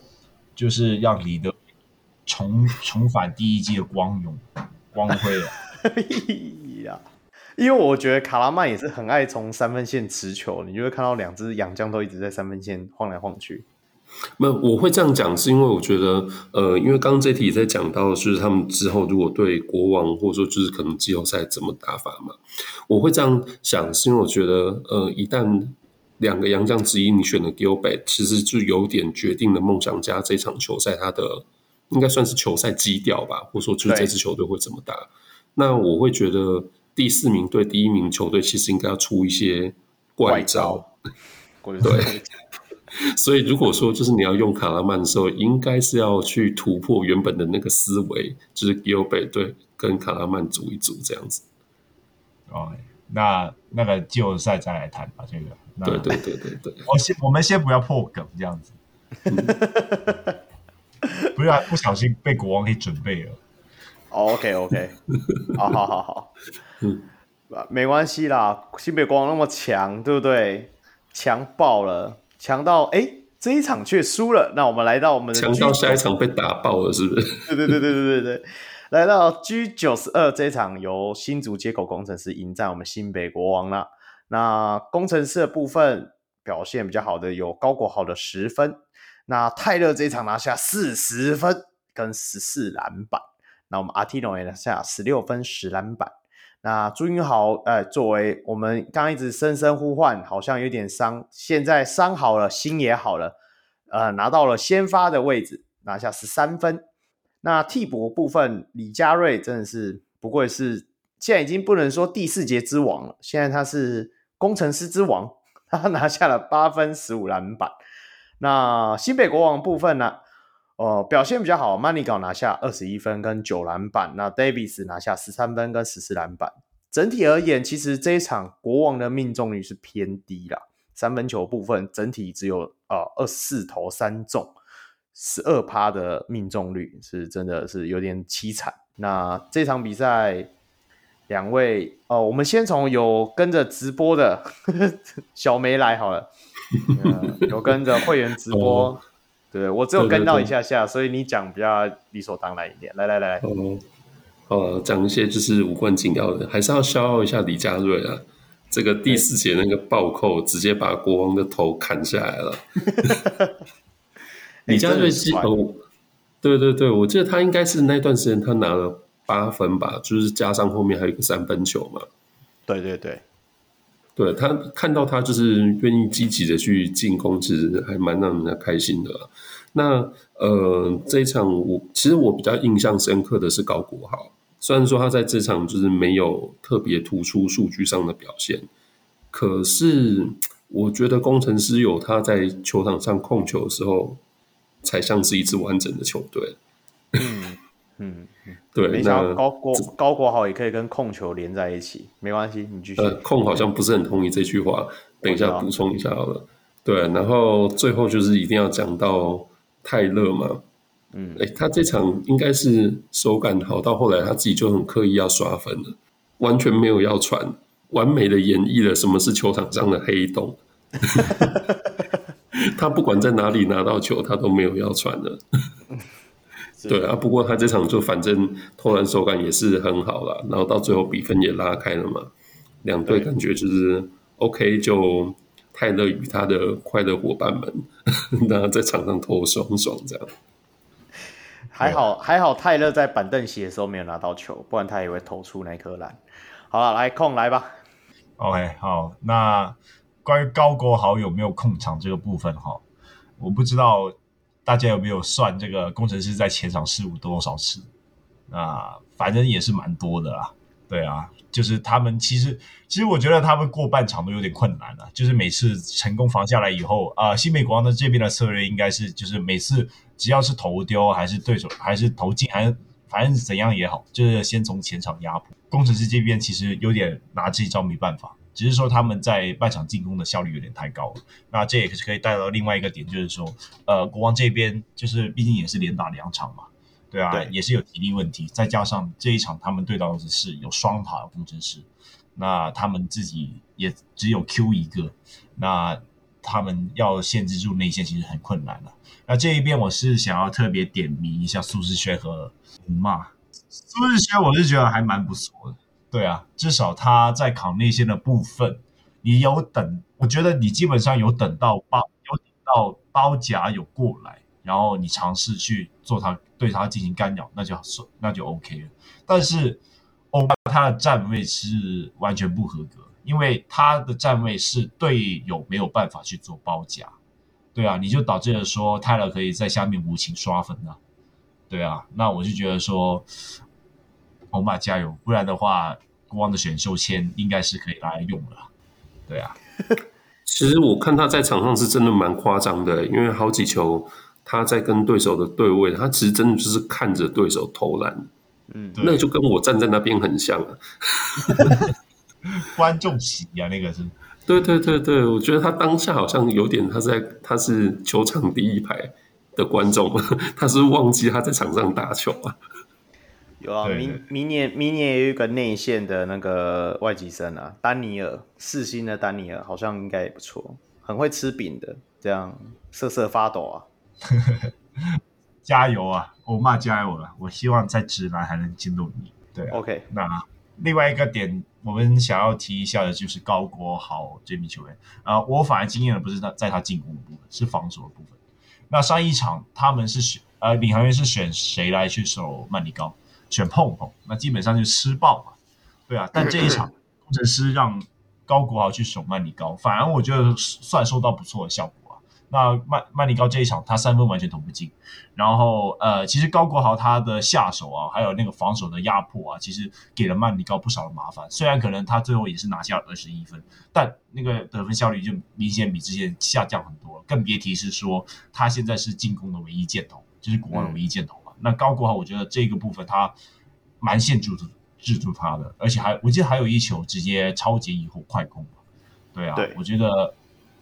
就是让李德重重返第一季的光荣光辉
了。呀！因为我觉得卡拉曼也是很爱从三分线持球，你就会看到两只洋将都一直在三分线晃来晃去。
那我会这样讲，是因为我觉得，呃，因为刚刚这题也在讲到，就是他们之后如果对国王，或者说就是可能季后赛怎么打法嘛，我会这样想，是因为我觉得，呃，一旦两个洋将之一你选了 Gilbert，其实就有点决定了梦想家这场球赛他的应该算是球赛基调吧，或者说就是这支球队会怎么打。那我会觉得第四名对第一名球队其实应该要出一些怪招，
怪招对。
所以，如果说就是你要用卡拉曼的时候，应该是要去突破原本的那个思维，就是 Gilbert 对跟卡拉曼组一组这样子。
哦，那那个季后赛再来谈吧，这个。
对对对对对。
我先，我们先不要破梗这样子，不然不小心被国王给准备了。
Oh, OK OK，好好好好，嗯，没关系啦，新北国王那么强，对不对？强爆了。强到哎，这一场却输了。那我们来到我们的
强到下一场被打爆了，是不是？
对对对对对对对。来到 G 九十二这一场，由新竹接口工程师迎战我们新北国王了。那工程师的部分表现比较好的有高国豪的十分，那泰勒这一场拿下四十分跟十四篮板。那我们阿提诺也拿下十六分十篮板。那朱云豪，呃，作为我们刚一直声声呼唤，好像有点伤，现在伤好了，心也好了，呃，拿到了先发的位置，拿下十三分。那替补部分，李佳瑞真的是不愧是，现在已经不能说第四节之王了，现在他是工程师之王，他拿下了八分十五篮板。那新北国王部分呢？呃，表现比较好，Manigault 拿下二十一分跟九篮板，那 Davis 拿下十三分跟十四篮板。整体而言，其实这一场国王的命中率是偏低啦，三分球部分整体只有呃二十四投三中，十二趴的命中率是真的是有点凄惨。那这场比赛，两位哦、呃，我们先从有跟着直播的呵 呵小梅来好了。呃、有跟着会员直播，哦、对我只有跟到一下下，对对对，所以你讲比较理所当然一点。来来来，
哦，哦，讲一些就是无关紧要的，还是要消耗一下李佳瑞啊。这个第四节那个暴扣，直接把国王的头砍下来了。李佳瑞是哦，对对对，我记得他应该是那段时间他拿了八分吧，就是加上后面还有一个三分球嘛。
对对对。
对，他看到他就是愿意积极的去进攻，其实还蛮让人家开心的。那呃，这一场我其实我比较印象深刻的是高国豪，虽然说他在这场就是没有特别突出数据上的表现，可是我觉得工程师有他在球场上控球的时候，才像是一支完整的球队。
嗯。嗯，
对，
没想到高国高国豪也可以跟控球连在一起，没关系，你继续。
呃，控好像不是很同意这句话，等一下补充一下好了。对，然后最后就是一定要讲到泰勒嘛，嗯，哎，他这场应该是手感好到后来他自己就很刻意要刷分了，完全没有要传，完美的演绎了什么是球场上的黑洞。他不管在哪里拿到球，他都没有要传的。对啊，不过他这场就反正投篮手感也是很好了，然后到最后比分也拉开了嘛，两队感觉就是 OK，就泰勒与他的快乐伙伴们，那在场上投爽爽这样。
还好还好，泰勒在板凳席的时候没有拿到球，不然他也会投出那颗篮。好了，来控来吧。
OK，好，那关于高国豪有没有控场这个部分哈，我不知道。大家有没有算这个工程师在前场失误多少次？啊，反正也是蛮多的啦。对啊，就是他们其实，其实我觉得他们过半场都有点困难了。就是每次成功防下来以后，啊，新美国王的这边的策略应该是，就是每次只要是投丢，还是对手，还是投进，还是反正怎样也好，就是先从前场压迫。工程师这边其实有点拿这一招没办法。只是说他们在半场进攻的效率有点太高了，那这也是可以带到另外一个点，就是说，呃，国王这边就是毕竟也是连打两场嘛，对啊，对，也是有体力问题，再加上这一场他们对到的是有双塔的工程师，那他们自己也只有 Q 一个，那他们要限制住内线其实很困难了。那这一边我是想要特别点名一下苏世轩和胡骂，苏世轩我是觉得还蛮不错的。对啊，至少他在扛内线的部分，你有等，我觉得你基本上有等到包，有等到包夹有过来，然后你尝试去做他对他进行干扰，那就算那就 OK 了。但是欧巴他的站位是完全不合格，因为他的站位是队友没有办法去做包夹，对啊，你就导致了说泰勒可以在下面无情刷分啊，对啊，那我就觉得说。欧马加油，不然的话，国王的选秀签应该是可以拿来用了。对啊，
其实我看他在场上是真的蛮夸张的，因为好几球他在跟对手的对位，他其实真的就是看着对手投篮。嗯，那就跟我站在那边很像啊。
观众席啊，那个是。
对对对对，我觉得他当下好像有点他在他是球场第一排的观众，他是忘记他在场上打球啊。
有啊，明明年明年也有一个内线的那个外籍生啊，丹尼尔，四星的丹尼尔，好像应该也不错，很会吃饼的，这样瑟瑟发抖啊！
加油啊，欧骂加油了！我希望在直男还能见到你。对、啊、
，OK。
那另外一个点，我们想要提一下的就是高国豪这名球员啊、呃，我反而惊艳的不是他在他进攻的部分，是防守的部分。那上一场他们是选呃领航员是选谁来去守曼尼高？选碰碰，那基本上就吃爆嘛。对啊，但这一场工程师让高国豪去守曼尼高，反而我觉得算收到不错的效果啊。那曼曼尼高这一场，他三分完全投不进，然后呃，其实高国豪他的下手啊，还有那个防守的压迫啊，其实给了曼尼高不少的麻烦。虽然可能他最后也是拿下了二十一分，但那个得分效率就明显比之前下降很多了。更别提是说他现在是进攻的唯一箭头，就是国王的唯一箭头。嗯、那高国豪，我觉得这个部分他蛮限制住制住他的，而且还我记得还有一球直接超级以后快攻，对啊，对我觉得。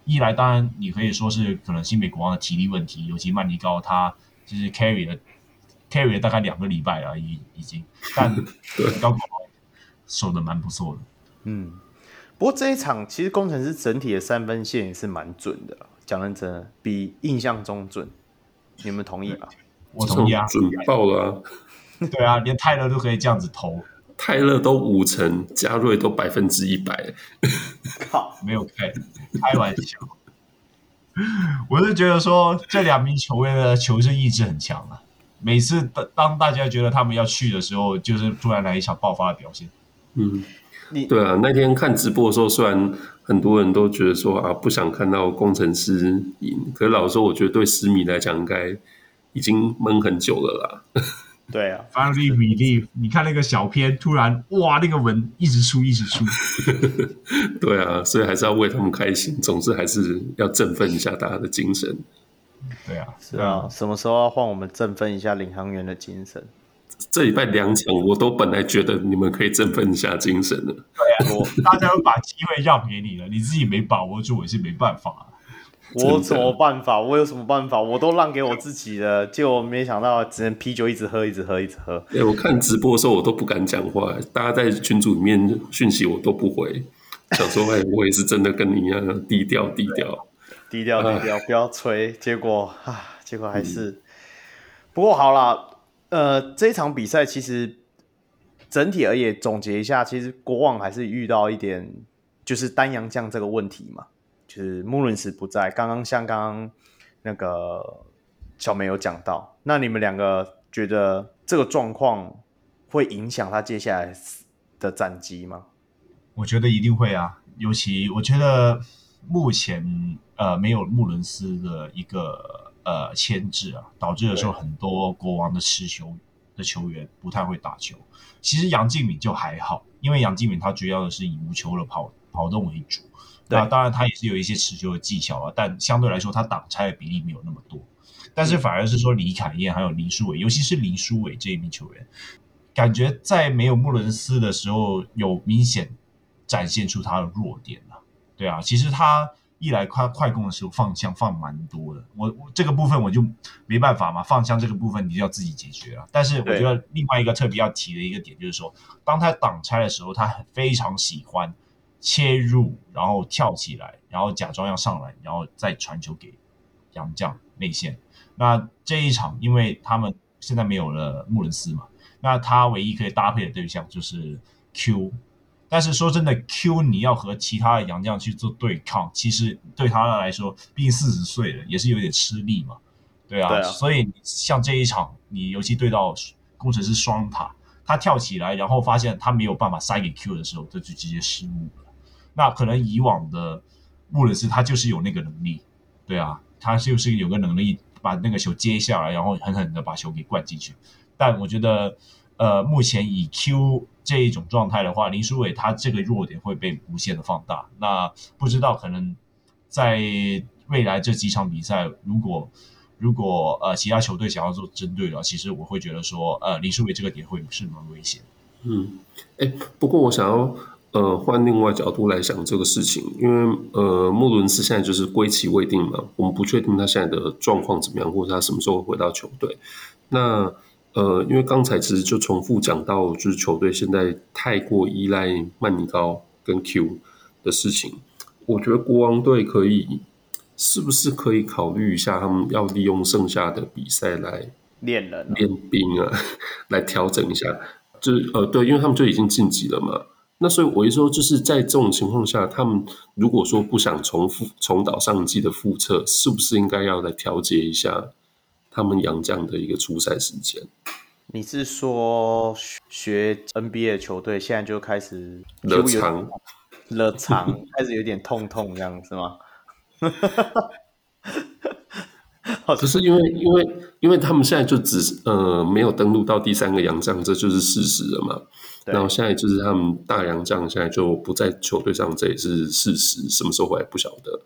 一来，当然你可以说是可能新美国王的体力问题，尤其曼尼高他就是 carry 了 carry 了大概两个礼拜而已，已经，但 高国豪守的蛮不错的。
嗯，不过这一场其实工程师整体的三分线也是蛮准的，讲认真的，比印象中准。你们同意吗？
我同意啊，
准爆了啊！
对啊，连泰勒都可以这样子投。
泰勒都五成，嘉瑞都百分之一百，
靠，没有开开玩笑。我是觉得说这两名球员的求生意志很强啊。每次当当大家觉得他们要去的时候，就是突然来一场爆发的表现。
嗯，你对啊，那天看直播的时候，虽然很多人都觉得说啊，不想看到工程师赢，可是老实说，我觉得对狮迷来讲，应该已经闷很久了啦。
对啊
，Finally believe，你看那个小片，突然哇，那个文一直出，一直出。
对啊，所以还是要为他们开心，总之还是要振奋一下大家的精神。
对啊，
是啊，什么时候要换我们振奋一下领航员的精神？
这礼拜两场，我都本来觉得你们可以振奋一下精神的。
对啊，我大家都把机会让给你了，你自己没把握住，我是没办法。
我什么办法？我有什么办法？我都让给我自己了，就没想到只能啤酒一直喝，一直喝，一直喝。
哎，我看直播的时候我都不敢讲话，大家在群组里面讯息我都不回，想说哎，我也是真的跟你一样低调低调，
低调低调，不要吹。结果啊，结果还是。嗯、不过好了，呃，这场比赛其实整体而言总结一下，其实国王还是遇到一点就是丹阳将这个问题嘛。就是穆伦斯不在，刚刚像刚刚那个小梅有讲到，那你们两个觉得这个状况会影响他接下来的战绩吗？
我觉得一定会啊，尤其我觉得目前呃没有穆伦斯的一个呃牵制啊，导致的时候很多国王的持球的球员不太会打球。其实杨敬敏就还好，因为杨敬敏他主要的是以无球的跑跑动为主。对啊，当然他也是有一些持球的技巧啊，但相对来说他挡拆的比例没有那么多。但是反而是说李凯燕还有林书伟，尤其是林书伟这一名球员，感觉在没有穆伦斯的时候，有明显展现出他的弱点了。对啊，其实他一来快快攻的时候放枪放蛮多的，我我这个部分我就没办法嘛，放枪这个部分你就要自己解决了。但是我觉得另外一个特别要提的一个点就是说，当他挡拆的时候，他非常喜欢。切入，然后跳起来，然后假装要上篮，然后再传球给杨将内线。那这一场，因为他们现在没有了穆伦斯嘛，那他唯一可以搭配的对象就是 Q。但是说真的，Q 你要和其他的洋将去做对抗，其实对他来说，毕竟四十岁了，也是有点吃力嘛。对啊，对啊，所以像这一场，你尤其对到工程师双塔，他跳起来，然后发现他没有办法塞给 Q 的时候，他就直接失误了。那可能以往的穆伦斯他就是有那个能力，对啊，他就是有个能力把那个球接下来，然后狠狠的把球给灌进去。但我觉得，呃，目前以 Q 这一种状态的话，林书伟他这个弱点会被无限的放大。那不知道可能在未来这几场比赛，如果如果呃其他球队想要做针对的话，其实我会觉得说，呃，林书伟这个点会是蛮危险。
嗯，哎，不过我想要。呃，换另外角度来想这个事情，因为呃，穆伦斯现在就是归期未定嘛，我们不确定他现在的状况怎么样，或者他什么时候会回到球队。那呃，因为刚才其实就重复讲到，就是球队现在太过依赖曼尼高跟 Q 的事情，我觉得国王队可以是不是可以考虑一下，他们要利用剩下的比赛来
练人、
练兵啊，来调整一下。就是呃，对，因为他们就已经晋级了嘛。那所以我一说，就是在这种情况下，他们如果说不想重复重蹈上一季的覆辙，是不是应该要来调节一下他们洋将的一个出赛时间？
你是说学 NBA 的球队现在就开始
热场，
热场 开始有点痛痛这样是吗？
只是因为因为因为他们现在就只呃没有登录到第三个洋将，这就是事实了嘛。然后现在就是他们大洋将现在就不在球队上，这也是事实。什么时候回来不晓得，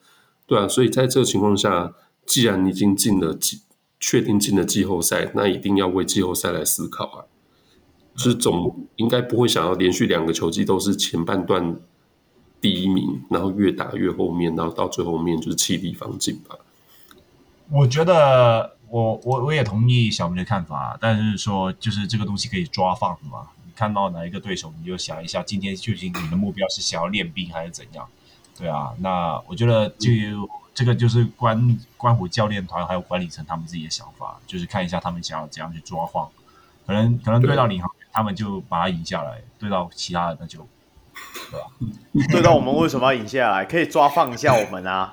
对啊。所以在这个情况下，既然已经进了季，确定进了季后赛，那一定要为季后赛来思考啊。就是总应该不会想要连续两个球季都是前半段第一名，然后越打越后面，然后到最后面就是气力方尽吧。
我觉得我我我也同意小明的看法，但是说就是这个东西可以抓放的嘛。看到哪一个对手，你就想一下，今天究竟你的目标是想要练兵还是怎样？对啊，那我觉得就、嗯、这个就是关关乎教练团还有管理层他们自己的想法，就是看一下他们想要怎样去抓晃。可能可能对到领航员，他们就把他赢下来；对到其他的那就。对吧？
对，那我们为什么要引下来？可以抓放一下我们啊！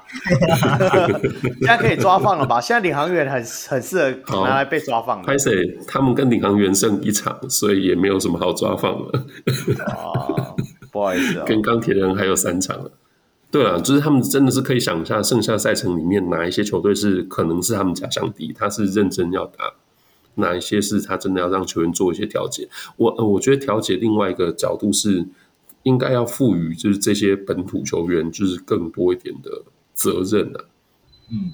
现在可以抓放了吧？现在领航员很很适合拿来被抓放的。
拍谁？他们跟领航员胜一场，所以也没有什么好抓放了。
啊，不好意思啊。
跟钢铁人还有三场了。对啊，就是他们真的是可以想一下，剩下赛程里面哪一些球队是可能是他们假想敌，他是认真要打；哪一些是他真的要让球员做一些调节。我我觉得调节另外一个角度是。应该要赋予就是这些本土球员就是更多一点的责任啊。
嗯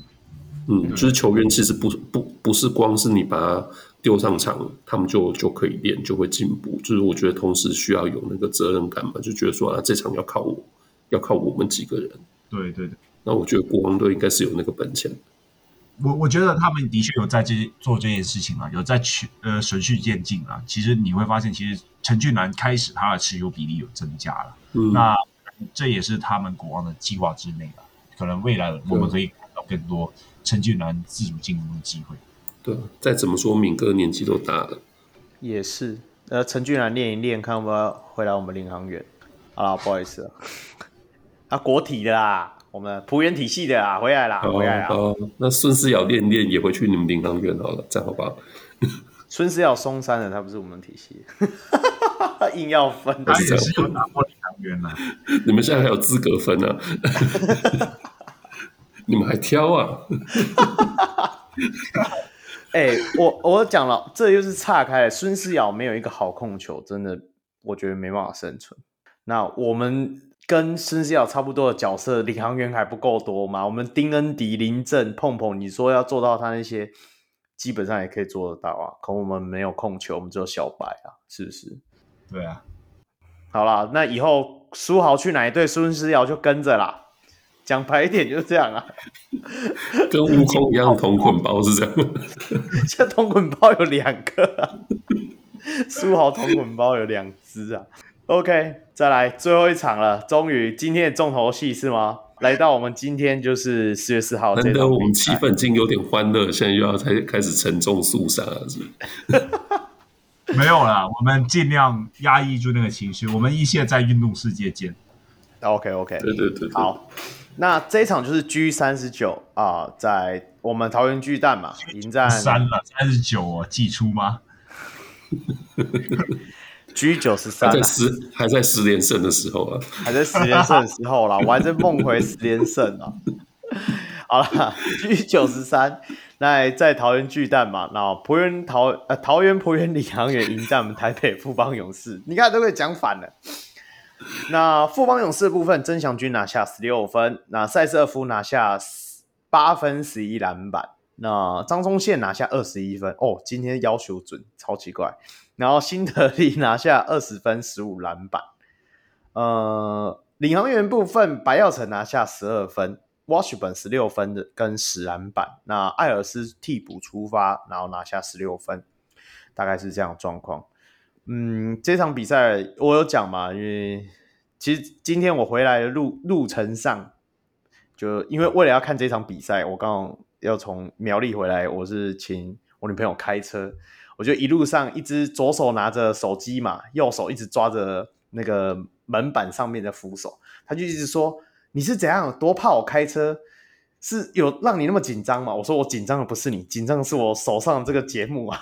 嗯，就是球员其实不不不是光是你把他丢上场，他们就就可以练就会进步。就是我觉得同时需要有那个责任感嘛，就觉得说啊，这场要靠我，要靠我们几个人。
对对对。
那我觉得国王队应该是有那个本钱。
我我觉得他们的确有在这做这件事情啊，有在去呃循序渐进啊。其实你会发现，其实陈俊南开始他的持有比例有增加了，嗯、那这也是他们国王的计划之内的。可能未来我们可以看到更多陈俊南自主进攻的机会。
对，再怎么说，敏哥年纪都大了，
也是。呃，陈俊南练一练，看要不要回来我们领航员。啊，不好意思啊，啊，国体的啦。我们浦原体系的啊，回来啦，回来啦。
哦，那孙思尧练练也回去你们领航员好了，这样好不好？
孙思尧松山的，他不是我们体系，硬要分，
他也是有拿过领航员的。
你们现在还有资格分呢？你们还挑啊？
哎、欸，我我讲了，这又是岔开了。孙思尧没有一个好控球，真的，我觉得没办法生存。那我们。跟孙思尧差不多的角色，领航员还不够多吗？我们丁恩迪、林振、碰碰，你说要做到他那些，基本上也可以做得到啊。可我们没有控球，我们只有小白啊，是不是？
对啊。
好啦，那以后书豪去哪一队，孙思尧就跟着啦。讲白一点就是这样啊。
跟悟空一样，同捆包是这样。
这同捆包有两个啊。书豪同捆包有两只啊。OK，再来最后一场了，终于今天的重头戏是吗？来到我们今天就是四月四号，
难得我们气氛已经有点欢乐，现在又要开开始沉重肃杀了，是不是？
没有啦，我们尽量压抑住那个情绪，我们一切在运动世界见。
OK OK，
对对对，对，
好，那这一场就是 G 三十九啊，在我们桃园巨蛋嘛，迎战
三了三十九哦，寄出吗？
G 九十三，
还在十还在十连胜的时候啊，
还在十连胜的时候啦，我还在梦回十连胜啊。好了，G 九十三，那在桃园巨蛋嘛，那浦园桃呃桃园浦园领航员迎战我们台北富邦勇士，你看都可以讲反了。那富邦勇士的部分，曾祥军拿下十六分，那塞瑟夫拿下八分十一篮板，那张宗宪拿下二十一分，哦，今天要求准，超奇怪。然后辛德利拿下二十分十五篮板，呃，领航员部分白耀成拿下十二分，Washburn 十六分的跟十篮板，那艾尔斯替补出发，然后拿下十六分，大概是这样状况。嗯，这场比赛我有讲嘛，因为其实今天我回来的路路程上，就因为为了要看这场比赛，我刚好要从苗栗回来，我是请我女朋友开车。我就一路上一只左手拿着手机嘛，右手一直抓着那个门板上面的扶手，他就一直说：“你是怎样多怕我开车？是有让你那么紧张吗？”我说：“我紧张的不是你，紧张的是我手上的这个节目啊。”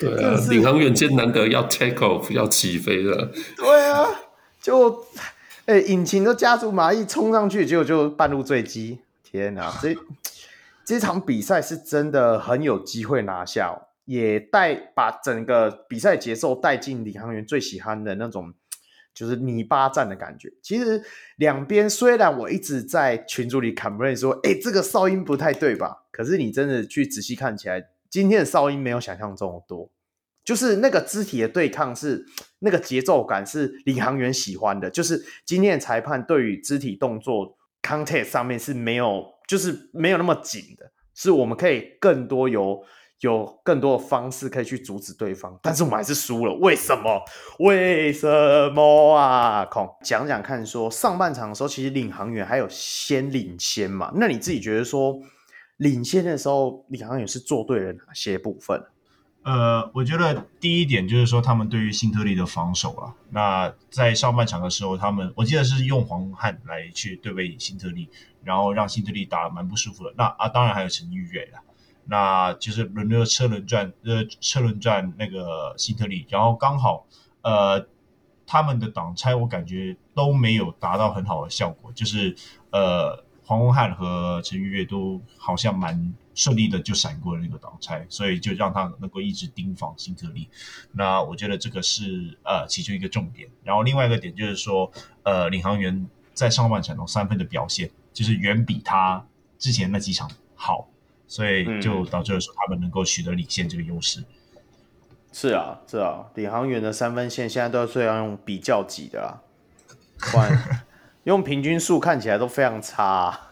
对啊，领航员艰难得要 take off 要起飞了。
对啊，就哎、欸，引擎都加速马力冲上去，结果就半路坠机。天哪，这这场比赛是真的很有机会拿下，也带把整个比赛节奏带进领航员最喜欢的那种。就是泥巴战的感觉。其实两边虽然我一直在群组里 complain 说，哎、这个哨音不太对吧？可是你真的去仔细看起来，今天的哨音没有想象中的多。就是那个肢体的对抗是那个节奏感是领航员喜欢的。就是今天的裁判对于肢体动作 contact 上面是没有，就是没有那么紧的，是我们可以更多有。有更多的方式可以去阻止对方，但是我们还是输了。为什么？为什么啊？孔讲讲看说，上半场的时候，其实领航员还有先领先嘛？那你自己觉得说，领先的时候，领航员是做对了哪些部分？
呃，我觉得第一点就是说，他们对于辛特利的防守啊，那在上半场的时候，他们我记得是用黄汉来去对位辛特利，然后让辛特利打得蛮不舒服的。那啊，当然还有陈玉瑞了。那就是轮流车轮转，呃，车轮转那个辛特利，然后刚好，呃，他们的挡拆我感觉都没有达到很好的效果，就是呃，黄宏汉和陈玉月都好像蛮顺利的就闪过了那个挡拆，所以就让他能够一直盯防辛特利。那我觉得这个是呃其中一个重点。然后另外一个点就是说，呃，领航员在上半场三分的表现，就是远比他之前那几场好。所以就导致了说他们能够取得领先这个优势。嗯。
是啊，是啊，领航员的三分线现在都是要用比较级的啦，不然用平均数看起来都非常差啊。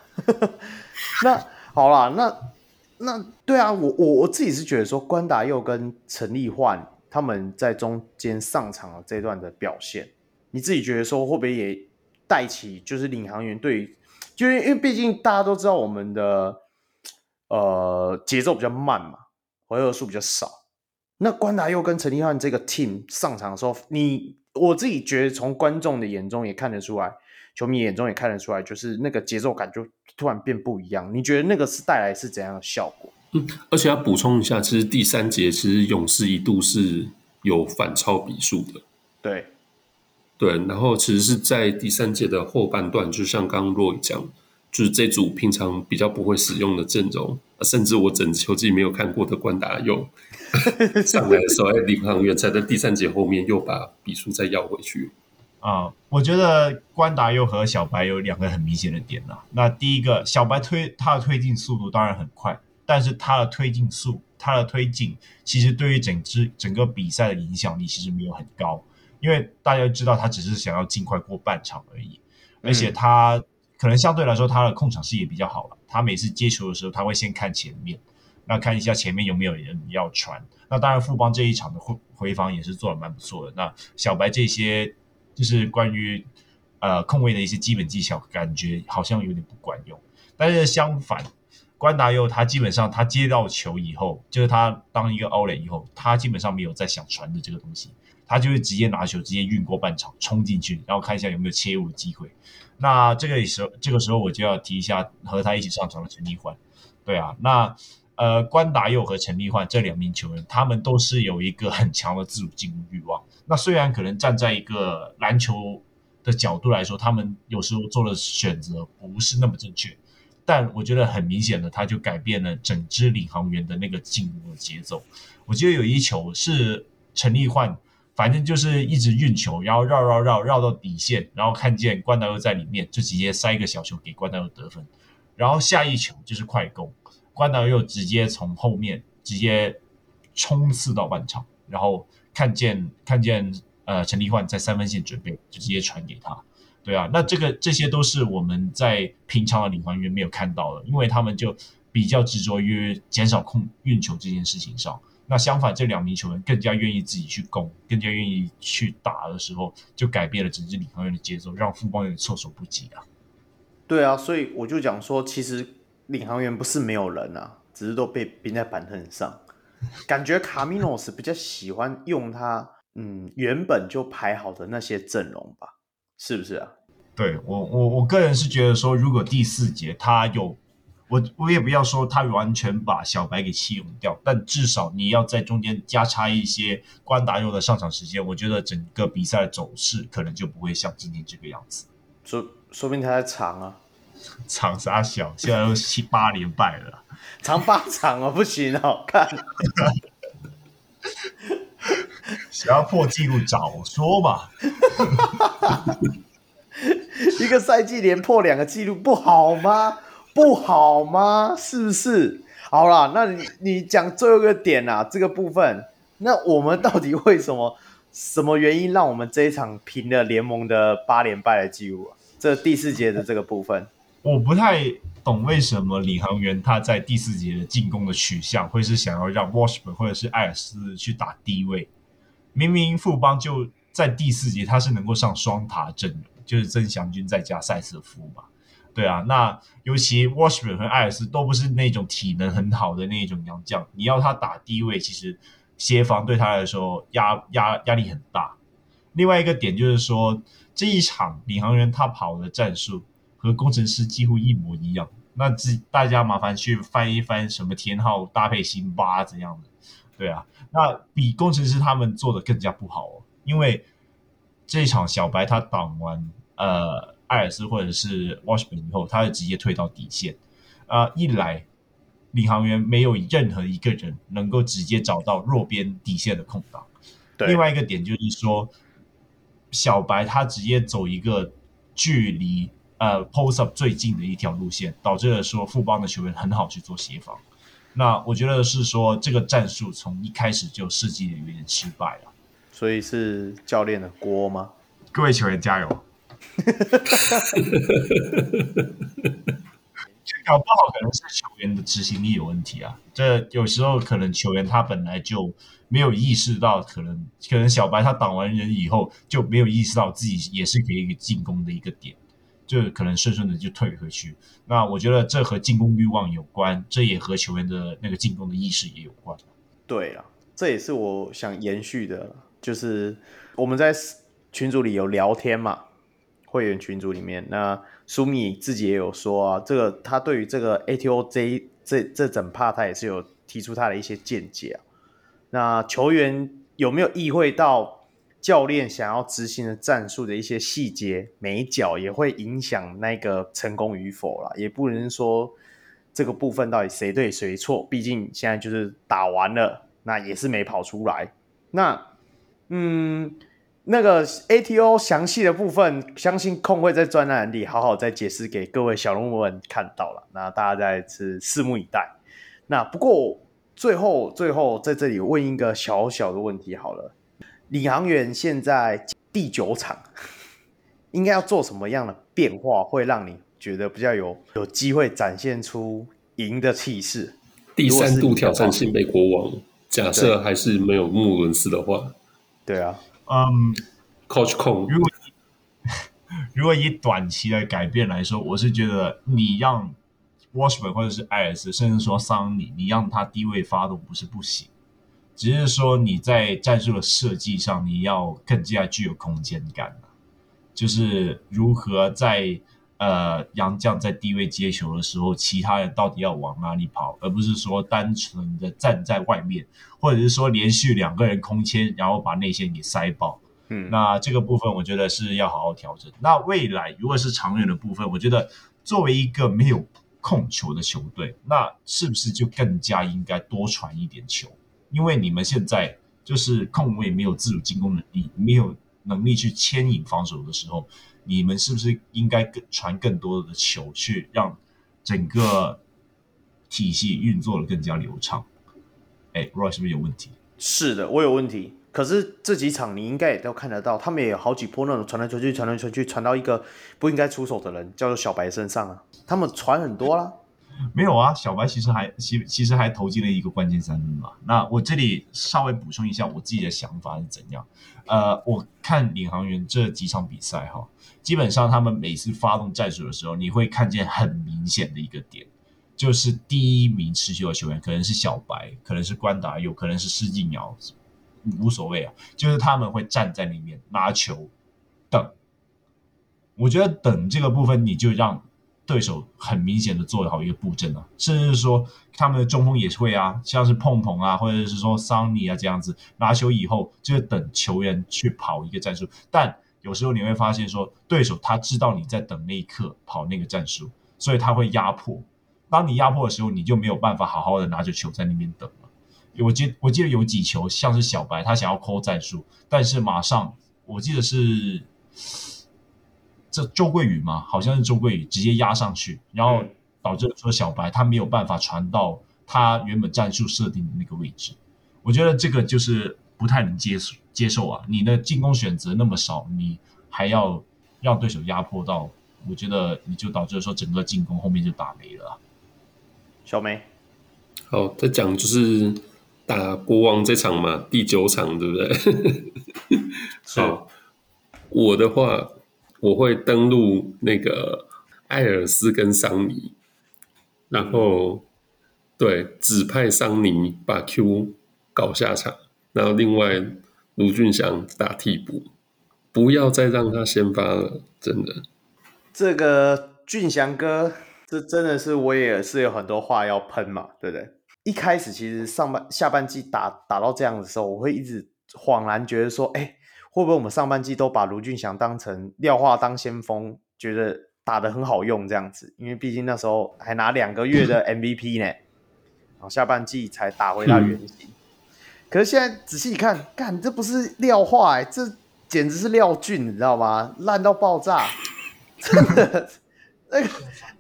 那好啦，那那对啊，我我我自己是觉得说关达佑跟陈立焕他们在中间上场的这段的表现，你自己觉得说会不会也带起就是领航员对，就是因为毕竟大家都知道我们的。呃，节奏比较慢嘛，回合数比较少。那关达又跟陈立焕这个 team 上场的时候，你我自己觉得从观众的眼中也看得出来，球迷眼中也看得出来，就是那个节奏感就突然变不一样。你觉得那个是带来是怎样的效果？
嗯，而且要补充一下，其实第三节其实勇士一度是有反超比数的。
对，
对，然后其实是在第三节的后半段，就像刚刚若雨讲。就是这组平常比较不会使用的阵容，甚至我整球季没有看过的关达佑 上来的时候，哎，领航员才在第三节后面又把比数再要回去。
啊、呃，我觉得关达佑和小白有两个很明显的点呐。那第一个，小白推他的推进速度当然很快，但是他的推进速，他的推进其实对于整支整个比赛的影响力其实没有很高，因为大家知道他只是想要尽快过半场而已，而且他。可能相对来说，他的控场视野比较好了。他每次接球的时候，他会先看前面，那看一下前面有没有人要传。那当然，富邦这一场的回回防也是做的蛮不错的。那小白这些就是关于呃控卫的一些基本技巧，感觉好像有点不管用。但是相反，关达佑他基本上他接到球以后，就是他当一个奥垒以后，他基本上没有再想传的这个东西，他就会直接拿球直接运过半场冲进去，然后看一下有没有切入的机会。那这个时候，这个时候我就要提一下和他一起上场的陈立焕，对啊，那呃关达佑和陈立焕这两名球员，他们都是有一个很强的自主进攻欲望。那虽然可能站在一个篮球的角度来说，他们有时候做的选择不是那么正确，但我觉得很明显的，他就改变了整支领航员的那个进攻的节奏。我记得有一球是陈立焕。反正就是一直运球，然后绕绕绕绕到底线，然后看见关达佑在里面，就直接塞一个小球给关达佑得分。然后下一球就是快攻，关达佑直接从后面直接冲刺到半场，然后看见看见呃陈立焕在三分线准备，就直接传给他。对啊，那这个这些都是我们在平常的领航员没有看到的，因为他们就比较执着于减少控运球这件事情上。那相反，这两名球员更加愿意自己去攻，更加愿意去打的时候，就改变了整支领航员的节奏，让富邦有点措手不及啊。
对啊，所以我就讲说，其实领航员不是没有人啊，只是都被钉在板凳上。感觉卡米诺斯比较喜欢用他，嗯，原本就排好的那些阵容吧，是不是啊？
对我，我我个人是觉得说，如果第四节他有我我也不要说他完全把小白给弃用掉，但至少你要在中间加插一些关达佑的上场时间，我觉得整个比赛的走势可能就不会像今天这个样子。
说说不定他在藏啊，
藏啥小？现在都七八连败了，
藏八场哦，不行哦，看，
想要破纪录早说嘛。
一个赛季连破两个纪录不好吗？不好吗？是不是？好啦，那你你讲最后一个点啊，这个部分，那我们到底为什么？什么原因让我们这一场平了联盟的八连败的记录啊？这第四节的这个部分，
我不太懂为什么领航员他在第四节的进攻的取向会是想要让 Washburn 或者是艾尔斯去打低位，明明富邦就在第四节他是能够上双塔阵容。就是曾祥军再加赛瑟夫嘛，对啊，那尤其 Washburn 和艾尔斯都不是那种体能很好的那一种洋将，你要他打低位，其实协防对他来说压压压力很大。另外一个点就是说，这一场领航员他跑的战术和工程师几乎一模一样，那自大家麻烦去翻一翻什么天浩搭配辛巴怎样的，对啊，那比工程师他们做的更加不好哦，因为。这一场小白他挡完呃艾尔斯或者是 Washburn 以后，他就直接退到底线。啊、呃，一来领航员没有任何一个人能够直接找到弱边底线的空档。对。另外一个点就是说，小白他直接走一个距离呃 post up 最近的一条路线，导致了说富邦的球员很好去做协防。那我觉得是说这个战术从一开始就设计的有点失败了。
所以是教练的锅吗？
各位球员加油！搞不好可能是球员的执行力有问题啊。这有时候可能球员他本来就没有意识到，可能可能小白他挡完人以后就没有意识到自己也是给一个进攻的一个点，就可能顺顺的就退回去。那我觉得这和进攻欲望有关，这也和球员的那个进攻的意识也有关。
对啊，这也是我想延续的。就是我们在群组里有聊天嘛，会员群组里面，那苏米自己也有说啊，这个他对于这个 ATO 这这这整趴，他也是有提出他的一些见解啊。那球员有没有意会到教练想要执行的战术的一些细节眉角，也会影响那个成功与否啦？也不能说这个部分到底谁对谁错，毕竟现在就是打完了，那也是没跑出来，那。嗯，那个 ATO 详细的部分，相信控会在专栏里好好再解释给各位小龙们看到了。那大家再次拭目以待。那不过最后最后在这里问一个小小的问题好了，领航员现在第九场，应该要做什么样的变化，会让你觉得比较有有机会展现出赢的气势？
第三度挑战新北国王，假设还是没有穆伦斯的话。
对啊，
嗯
，Coach Cole，
如果 如果以短期的改变来说，我是觉得你让 Washburn 或者是艾尔斯，甚至说桑尼，你让他低位发动不是不行，只是说你在战术的设计上，你要更加具有空间感，就是如何在。呃，杨将在低位接球的时候，其他人到底要往哪里跑，而不是说单纯的站在外面，或者是说连续两个人空切，然后把内线给塞爆。嗯，那这个部分我觉得是要好好调整。那未来如果是长远的部分，我觉得作为一个没有控球的球队，那是不是就更加应该多传一点球？因为你们现在就是控卫没有自主进攻能力，没有能力去牵引防守的时候。你们是不是应该更传更多的球，去让整个体系运作的更加流畅？哎，Roy 是不是有问题？
是的，我有问题。可是这几场你应该也都看得到，他们也有好几波那种传来传去、传来传去，传到一个不应该出手的人，叫做小白身上啊。他们传很多啦。
没有啊，小白其实还其其实还投进了一个关键三分嘛。那我这里稍微补充一下我自己的想法是怎样？呃，我看领航员这几场比赛哈。基本上，他们每次发动战术的时候，你会看见很明显的一个点，就是第一名持球的球员可能是小白，可能是关达佑，可能是施晋尧，无所谓啊，就是他们会站在里面拿球等。我觉得等这个部分，你就让对手很明显的做好一个布阵啊，甚至说他们的中锋也会啊，像是碰碰啊，或者是说桑尼啊这样子拿球以后就是等球员去跑一个战术，但有时候你会发现说对手他知道你在等那一刻跑那个战术，所以他会压迫。当你压迫的时候，你就没有办法好好的拿着球在那边等了。我记我记得有几球像是小白他想要 call 战术，但是马上我记得是。这周桂宇嘛，好像是周桂宇直接压上去，然后导致说小白他没有办法传到他原本战术设定的那个位置。我觉得这个就是不太能接受接受啊！你的进攻选择那么少，你还要让对手压迫到，我觉得你就导致说整个进攻后面就打没了。
小梅，
好，再讲就是打国王这场嘛，第九场对不对？好，我的话。我会登录那个艾尔斯跟桑尼，然后对指派桑尼把 Q 搞下场，然后另外卢俊祥打替补，不要再让他先发了，真的。
这个俊祥哥，这真的是我也是有很多话要喷嘛，对不对？一开始其实上半下半季打打到这样的时候，我会一直恍然觉得说，哎。会不会我们上半季都把卢俊祥当成廖化当先锋，觉得打得很好用这样子？因为毕竟那时候还拿两个月的 MVP 呢，然后下半季才打回他原形。可是现在仔细一看，干这不是廖化哎，这简直是廖俊，你知道吗？烂到爆炸，真的那个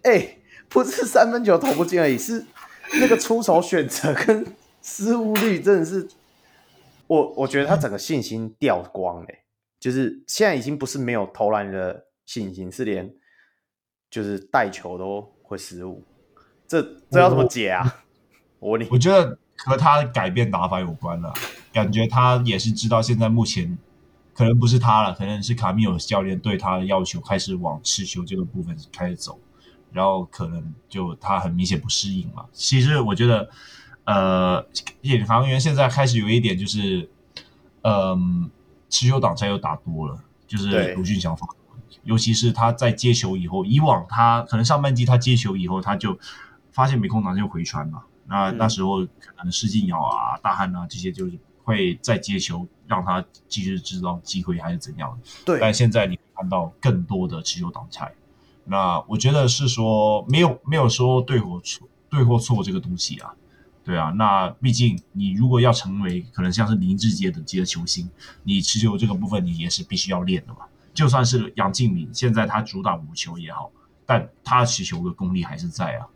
哎，不是三分球投不进而已，是那个出手选择跟失误率真的是。我我觉得他整个信心掉光了，就是现在已经不是没有投篮的信心，是连就是带球都会失误，这这要怎么解啊？我
问你，我觉得和他改变打法有关了，感觉他也是知道现在目前可能不是他了，可能是卡米尔教练对他的要求开始往持球这个部分开始走，然后可能就他很明显不适应嘛。其实我觉得。呃，引航员现在开始有一点就是，嗯、呃，持球挡拆又打多了，就是鲁迅想法，尤其是他在接球以后，以往他可能上半季他接球以后，他就发现没空档就回传嘛，那、嗯、那时候可能施晋尧啊、大汉啊这些就是会再接球，让他继续制造机会还是怎样？对，但现在你看到更多的持球挡拆，那我觉得是说没有没有说对或错对或错这个东西啊。对啊，那毕竟你如果要成为可能像是林志杰等级的球星，你持球这个部分你也是必须要练的嘛。就算是杨敬敏，现在他主打五球也好，但他持球的功力还是在啊。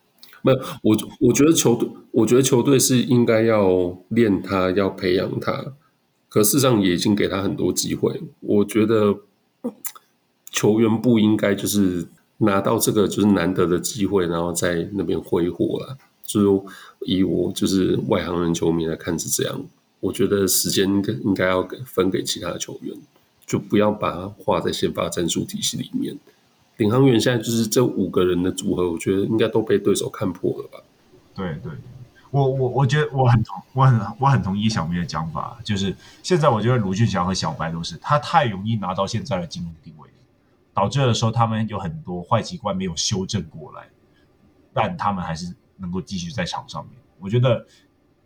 没有，我我觉得球队，我觉得球队是应该要练他，要培养他。可事实上也已经给他很多机会。我觉得球员不应该就是拿到这个就是难得的机会，然后在那边挥霍了。就以我就是外行人球迷来看是这样，我觉得时间应该应该要给分给其他的球员，就不要把它画在先发战术体系里面。领航员现在就是这五个人的组合，我觉得应该都被对手看破了吧？
对对，我我我觉得我很同我很我很同意小明的讲法，就是现在我觉得卢俊祥和小白都是他太容易拿到现在的进攻定位，导致的时候他们有很多坏习惯没有修正过来，但他们还是。能够继续在场上面，我觉得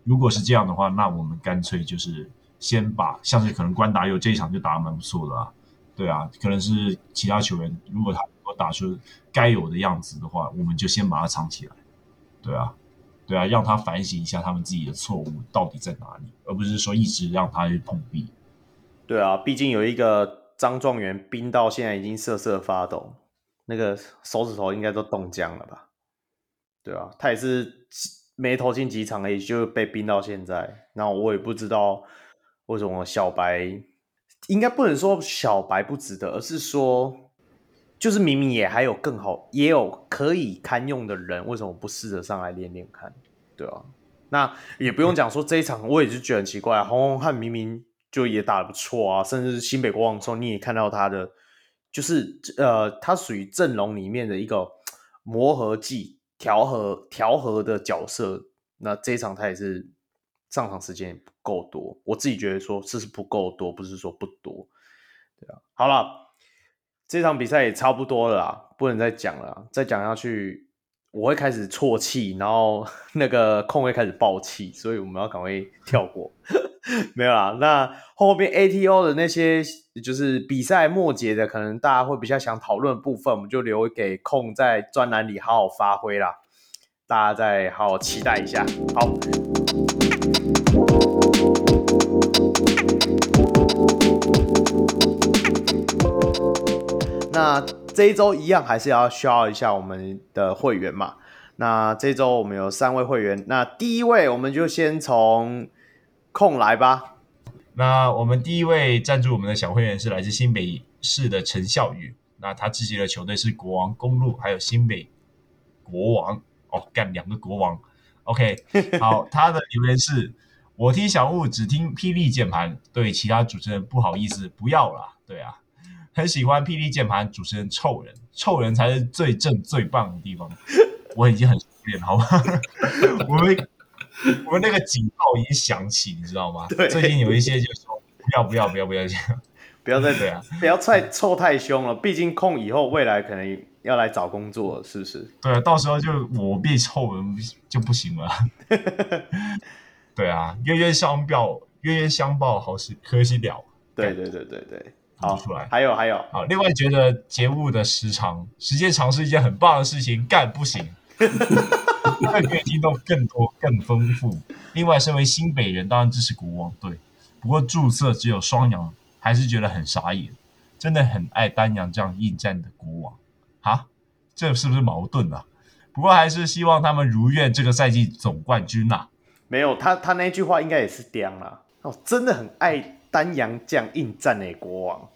如果是这样的话，那我们干脆就是先把像是可能关达佑这一场就打得蛮不错的啊，对啊，可能是其他球员如果他打出该有的样子的话，我们就先把它藏起来，对啊，对啊，让他反省一下他们自己的错误到底在哪里，而不是说一直让他去碰壁。
对啊，毕竟有一个张状元冰到现在已经瑟瑟发抖，那个手指头应该都冻僵了吧。对啊，他也是没投进几场而已，就被冰到现在。那我也不知道为什么小白应该不能说小白不值得，而是说就是明明也还有更好，也有可以堪用的人，为什么不试着上来练练看？对啊，那也不用讲说这一场，我也是觉得很奇怪啊。洪宏翰明明就也打得不错啊，甚至是新北国王的时候，你也看到他的，就是呃，他属于阵容里面的一个磨合剂。调和调和的角色，那这一场他也是上场时间也不够多，我自己觉得说这是不够多，不是说不多，对啊。好了，这场比赛也差不多了啦，不能再讲了，再讲下去我会开始啜泣，然后 那个控会开始爆气，所以我们要赶快跳过。没有啦，那后面 ATO 的那些就是比赛末节的，可能大家会比较想讨论的部分，我们就留给控在专栏里好好发挥啦，大家再好好期待一下。好。那这一周一样还是要需要一下我们的会员嘛？那这周我们有三位会员，那第一位我们就先从空来吧。
那我们第一位赞助我们的小会员是来自新北市的陈孝宇，那他支持的球队是国王公路，还有新北国王哦，干两个国王。OK，好，他的留言是：我听小物只听霹雳键盘，对其他主持人不好意思，不要啦。对啊。很喜欢霹雳键盘主持人臭人，臭人才是最正最棒的地方。我已经很熟练了，好吧？我们我们那个警报已经响起，你知道吗？对。最近有一些就说不要不要不要不要这样，
不要再这样，不要再臭太凶了。毕竟控以后未来可能要来找工作，是不是？
对啊，到时候就我变臭人就不行了。对啊，冤冤相报，冤冤相报，好时可惜了。
对对对对对。
好，出来，
还有还有，
好，另外觉得节目的时长，时间长是一件很棒的事情，干不行，会可以听到更多更丰富。另外，身为新北人，当然支持国王队，不过注册只有双阳，还是觉得很傻眼，真的很爱丹阳这样应战的国王，哈，这是不是矛盾啊？不过还是希望他们如愿这个赛季总冠军呐、啊。
没有，他他那句话应该也是这样啦，哦，真的很爱丹阳这样应战的国王。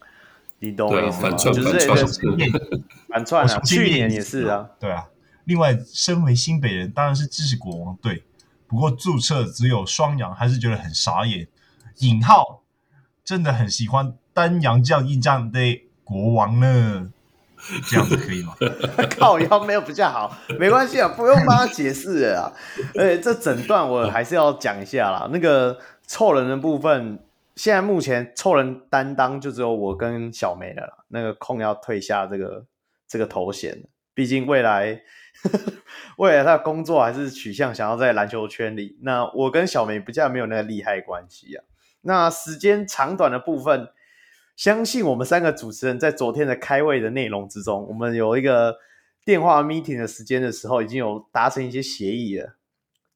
你懂我意思吗？就是反串 啊，去年也是啊，
对啊。另外，身为新北人，当然是支持国王队。不过注册只有双阳，还是觉得很傻眼。引号，真的很喜欢丹阳这样应战的国王呢。这样子可以吗？
靠腰没有比较好，没关系啊，不用帮他解释了啊。而且这整段我还是要讲一下啦，那个臭人的部分。现在目前凑人担当就只有我跟小梅了啦，那个空要退下这个这个头衔，毕竟未来呵呵 未来他的工作还是取向想要在篮球圈里。那我跟小梅比较没有那个利害关系啊。那时间长短的部分，相信我们三个主持人在昨天的开会的内容之中，我们有一个电话 meeting 的时间的时候，已经有达成一些协议了。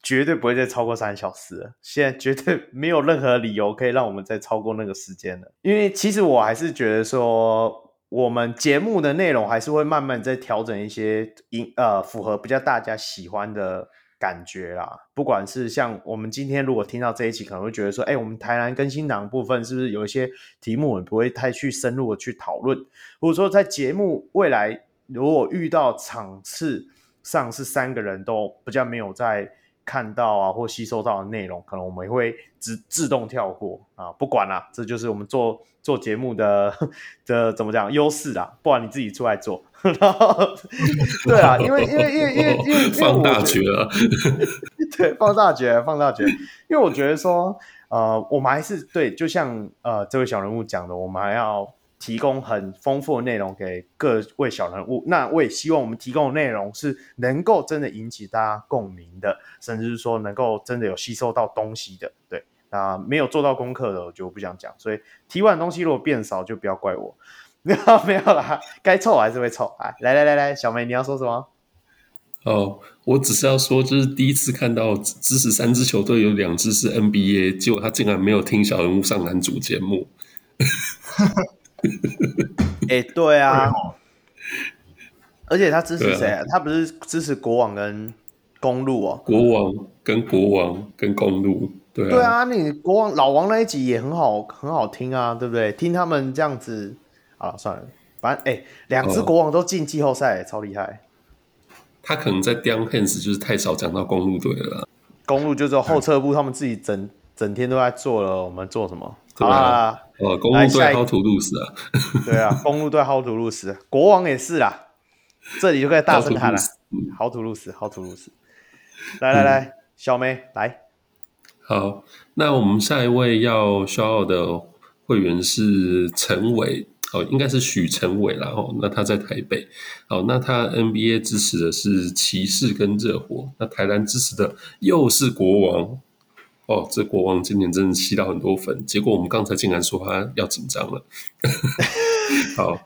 绝对不会再超过三小时了，现在绝对 没有任何理由可以让我们再超过那个时间了。因为其实我还是觉得说，我们节目的内容还是会慢慢在调整一些音，呃，符合比较大家喜欢的感觉啦。不管是像我们今天如果听到这一期，可能会觉得说，哎，我们台南更新档部分是不是有一些题目，我们不会太去深入的去讨论，或者说在节目未来如果遇到场次上是三个人都比较没有在。看到啊，或吸收到的内容，可能我们会自自动跳过啊，不管啦，这就是我们做做节目的 的怎么讲优势啦，不然你自己出来做，然后对啊，因为因为因为因为因为
放大绝了，
对，放大绝，放大绝，因为我觉得说，呃，我们还是对，就像呃这位小人物讲的，我们还要。提供很丰富的内容给各位小人物，那我也希望我们提供的内容是能够真的引起大家共鸣的，甚至是说能够真的有吸收到东西的。对，那没有做到功课的我就不想讲。所以提完东西如果变少，就不要怪我。没 有没有啦，该臭还是会臭。哎，来来来来，小梅你要说什么？
哦，我只是要说，就是第一次看到支持三支球队有两支是 NBA，结果他竟然没有听小人物上篮主节目。
哎、欸，对啊，而且他支持谁啊？他不是支持国王跟公路哦？
国王跟国王跟公路，对啊，
对啊，你国王老王那一集也很好，很好听啊，对不对？听他们这样子，啊，算了，反正哎，两支国王都进季后赛，超厉害。
他可能在 d o w n Hans 就是太少讲到公路队了，
公路就是后撤步，他们自己整整天都在做了，我们做什么？
对啊。哦，公路队 How to lose 啊？
对啊，公路队 How to lose，国王也是啦。这里就可以大声喊了，How to lose，How to lose。来来来，嗯、小梅来。
好，那我们下一位要 shout 的会员是陈伟哦，应该是许成伟啦。哦，那他在台北。哦，那他 NBA 支持的是骑士跟热火，那台南支持的又是国王。哦，这国王今年真的吸到很多粉，结果我们刚才竟然说他要紧张了。好，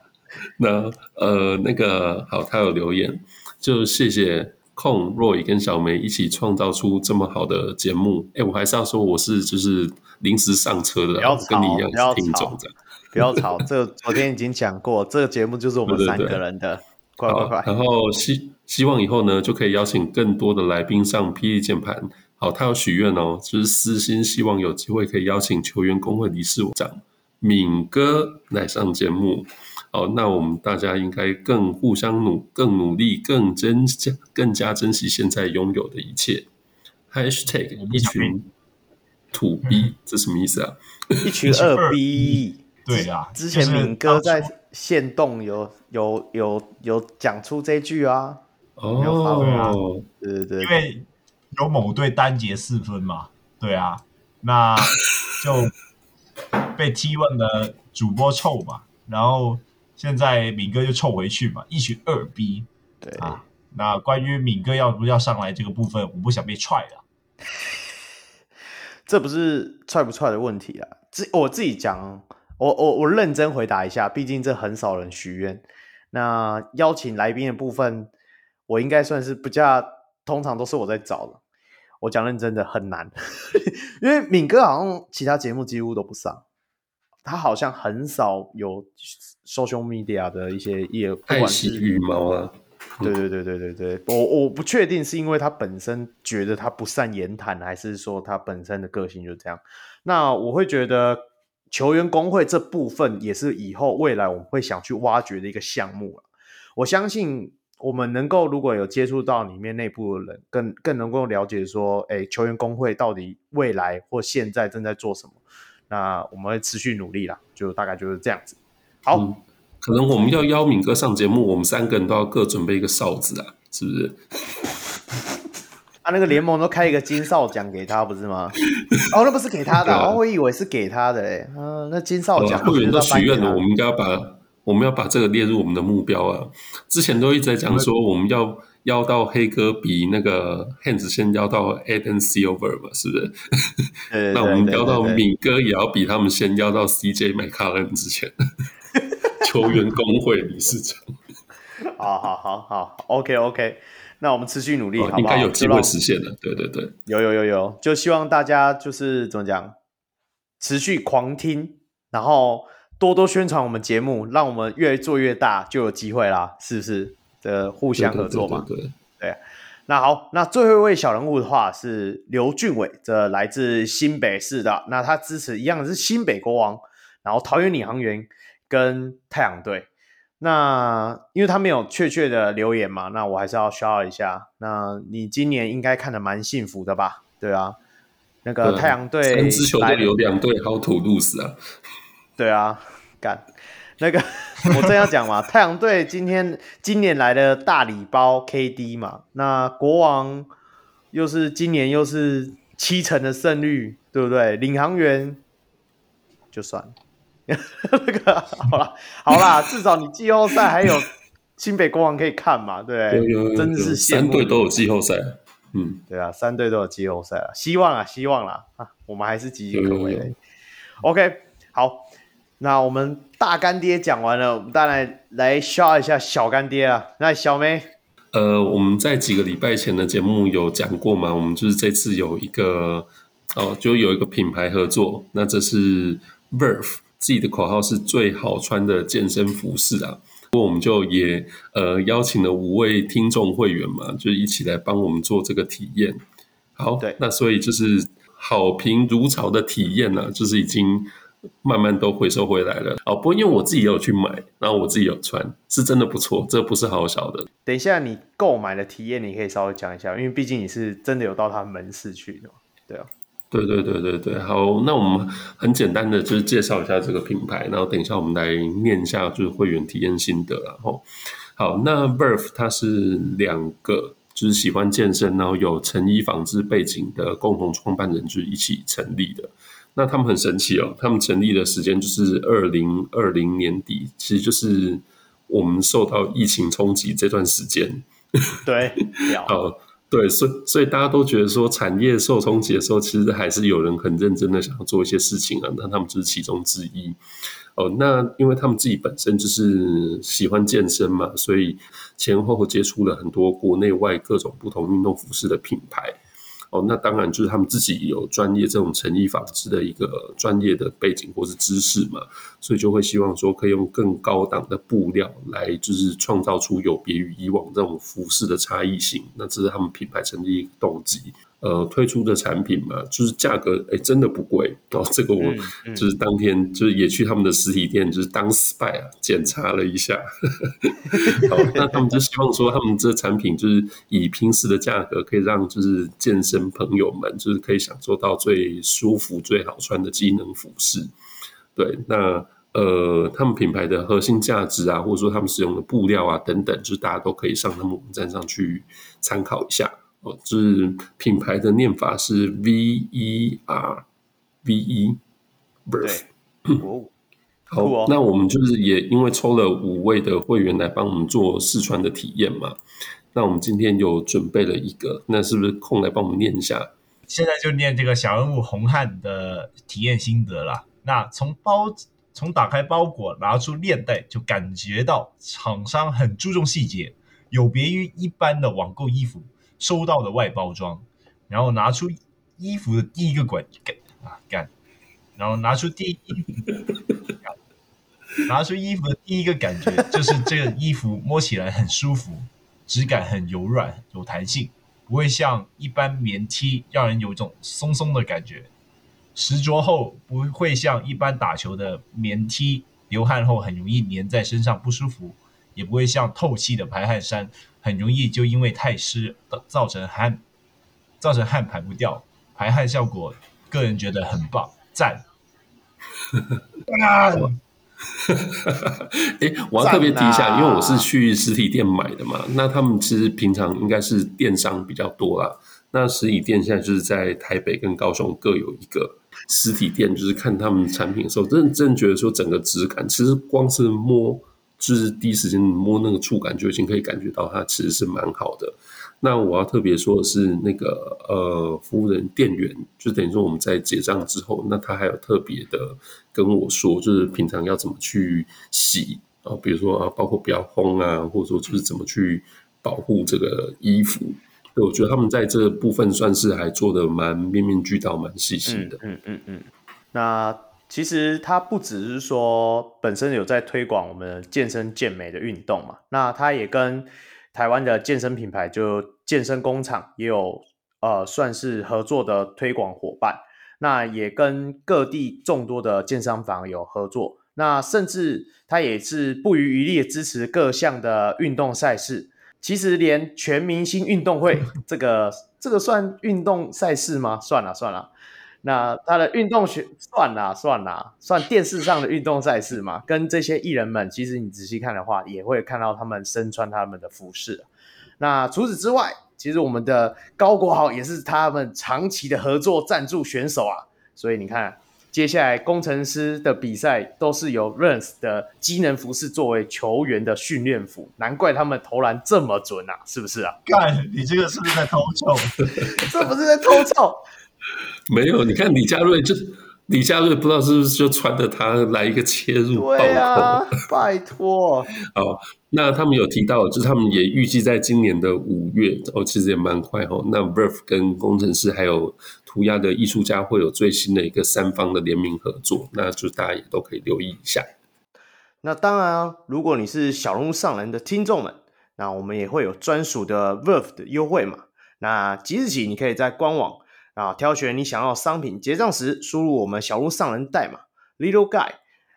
那呃，那个好，他有留言，就谢谢控 Roy 跟小梅一起创造出这么好的节目。哎，我还是要说，我是就是临时上车的，跟你一样是听众这样。
不要吵，这个昨天已经讲过，这个节目就是我们三个人的，对对对，快快快！
然后希希望以后呢，就可以邀请更多的来宾上霹雳键盘。好，他有许愿哦，就是私心希望有机会可以邀请球员工会理事长敏哥来上节目。好，那我们大家应该更互相努，更努力，更珍加，更加珍惜现在拥有的一切。Hashtag 一群土逼，这什么意思啊？
一群二逼。
对啊，
之前敏哥在线动有有有有讲出这句啊。
哦，
对对对，
因为。有某队单节四分嘛？对啊，那就被踢问的主播臭嘛，然后现在敏哥就臭回去嘛，一群二逼。
对
啊，那关于敏哥要不要上来这个部分，我不想被踹了。
这不是踹不踹的问题啊，自我自己讲，我我我认真回答一下，毕竟这很少人许愿。那邀请来宾的部分，我应该算是不加，通常都是我在找的。我讲认真的很难，因为敏哥好像其他节目几乎都不上，他好像很少有 social media 的一些业，不管是
羽毛啊，
对对对对对对，我我不确定是因为他本身觉得他不善言谈，还是说他本身的个性就这样。那我会觉得球员工会这部分也是以后未来我们会想去挖掘的一个项目。我相信。我们能够如果有接触到里面内部的人，更更能够了解说，哎，球员工会到底未来或现在正在做什么？那我们会持续努力啦，就大概就是这样子。好，
嗯、可能我们要邀敏哥上节目，我们三个人都要各准备一个哨子啊，是不是？
啊，那个联盟都开一个金哨奖给他，不是吗？哦，那不是给他的，啊、哦，我以为是给他的嘞，嗯、啊，那金哨奖
会员都许愿了，我们应该要把。我们要把这个列入我们的目标啊！之前都一直在讲说，我们要邀到黑哥比那个 Hans 先邀到 Adam Silver 嘛，是不是？
对对对对
那我们邀到敏哥也要比他们先邀到 CJ McCollum 之前，球员工会理事长。
好好好好，OK OK，那我们持续努力，好好
应该有机会实现的。对对对，
有有有有，就希望大家就是怎么讲，持续狂听，然后。多多宣传我们节目，让我们越做越大，就有机会啦，是不是？的互相合作嘛。
对，对，对，对，
对。那好，那最后一位小人物的话是刘俊伟，这来自新北市的。那他支持一样的是新北国王，然后桃园领航员跟太阳队。那因为他没有确切的留言嘛，那我还是要 shout 一下。那你今年应该看得蛮幸福的吧？对啊，那个太阳队
三支球队有两队好土路死啊。
对啊，干那个 我正要讲嘛，太阳队今天今年来的大礼包 KD 嘛，那国王又是今年又是七成的胜率，对不对？领航员就算了，那个好了好啦，至少你季后赛还有新北国王可以看嘛，对，
有有有有
真是
三队都有季后赛，嗯，
对啊，三队都有季后赛了，希望啊，希望啦啊，我们还是岌岌可危的。OK，好。那我们大干爹讲完了，我们当然来 shout 一下小干爹啊。那小梅，
呃，我们在几个礼拜前的节目有讲过嘛？我们就是这次有一个哦，就有一个品牌合作。那这是 Verve 自己的口号是最好穿的健身服饰啊。不过我们就也呃邀请了五位听众会员嘛，就一起来帮我们做这个体验。好，
对，
那所以就是好评如潮的体验呢、啊，就是已经。慢慢都回收回来了哦，不过因为我自己也有去买，然后我自己有穿，是真的不错，这不是好小的。
等一下你购买的体验，你可以稍微讲一下，因为毕竟你是真的有到他门市去的，对啊。
对对对对对，好，那我们很简单的就是介绍一下这个品牌，然后等一下我们来念一下就是会员体验心得，然后好，那 Verve 它是两个就是喜欢健身，然后有成衣纺织背景的共同创办人，就是一起成立的。那他们很神奇哦，他们成立的时间就是二零二零年底，其实就是我们受到疫情冲击这段时间。
对，
哦。对，所以所以大家都觉得说，产业受冲击的时候，其实还是有人很认真的想要做一些事情啊。那他们就是其中之一。哦，那因为他们自己本身就是喜欢健身嘛，所以前后接触了很多国内外各种不同运动服饰的品牌。哦，那当然就是他们自己有专业这种成衣纺织的一个专业的背景或是知识嘛，所以就会希望说可以用更高档的布料来，就是创造出有别于以往这种服饰的差异性。那这是他们品牌成立的动机。呃，推出的产品嘛，就是价格哎，真的不贵哦。这个我就是当天就是也去他们的实体店，就是当 spy 啊检查了一下。好，那他们就希望说，他们这产品就是以平时的价格，可以让就是健身朋友们就是可以享受到最舒服、最好穿的机能服饰。对，那呃，他们品牌的核心价值啊，或者说他们使用的布料啊等等，就是大家都可以上他们网站上去参考一下。哦，就是品牌的念法是 V E R V E Verve。哦，好，哦、那我们就是也因为抽了五位的会员来帮我们做试穿的体验嘛，那我们今天有准备了一个，那是不是空来帮我们念一下？
现在就念这个小人物红汉的体验心得啦。那从包从打开包裹拿出链带，就感觉到厂商很注重细节，有别于一般的网购衣服。收到的外包装，然后拿出衣服的第一个管干啊干，然后拿出第一拿出衣服的第一个感觉就是这个衣服摸起来很舒服，质感很柔软有弹性，不会像一般棉 T 让人有一种松松的感觉。实着后不会像一般打球的棉 T 流汗后很容易粘在身上不舒服，也不会像透气的排汗衫。很容易就因为太湿，造成汗，造成汗排不掉，排汗效果，个人觉得很棒，赞。啊！
哎，我要特别提一下，因为我是去实体店买的嘛，那他们其实平常应该是电商比较多啦。那实体店现在就是在台北跟高雄各有一个实体店，就是看他们产品的时候，真的真的觉得说整个质感，其实光是摸。就是第一时间摸那个触感就已经可以感觉到它其实是蛮好的。那我要特别说的是，那个呃，服务人店员就等于说我们在结账之后，那他还有特别的跟我说，就是平常要怎么去洗啊，比如说啊，包括不要烘啊，或者说就是怎么去保护这个衣服。对，我觉得他们在这部分算是还做得蛮面面俱到，蛮细心的。
嗯嗯，嗯。那。其实它不只是说本身有在推广我们健身健美的运动嘛，那它也跟台湾的健身品牌就健身工厂也有呃算是合作的推广伙伴，那也跟各地众多的健身房有合作，那甚至它也是不遗余力支持各项的运动赛事。其实连全明星运动会这个这个算运动赛事吗？算了算了。那他的运动选算啦算啦，算电视上的运动赛事嘛，跟这些艺人们，其实你仔细看的话，也会看到他们身穿他们的服饰。那除此之外，其实我们的高国豪也是他们长期的合作赞助选手啊。所以你看，接下来工程师的比赛都是由 RANS 的机能服饰作为球员的训练服，难怪他们投篮这么准啊，是不是啊？
干，你这个是不是在偷笑？
这不是在偷臭。
没有，你看李佳瑞就李佳瑞，不知道是不是就穿着它来一个切入暴扣？
啊、拜托。
好，那他们有提到，就是他们也预计在今年的五月哦，其实也蛮快哦。那 Verve 跟工程师还有涂鸦的艺术家会有最新的一个三方的联名合作，那就大家也都可以留意一下。
那当然啊，如果你是小龙上人的听众们，那我们也会有专属的 Verve 的优惠嘛。那即日起，你可以在官网。啊，挑选你想要商品，结账时输入我们小鹿上人代码 Little Guy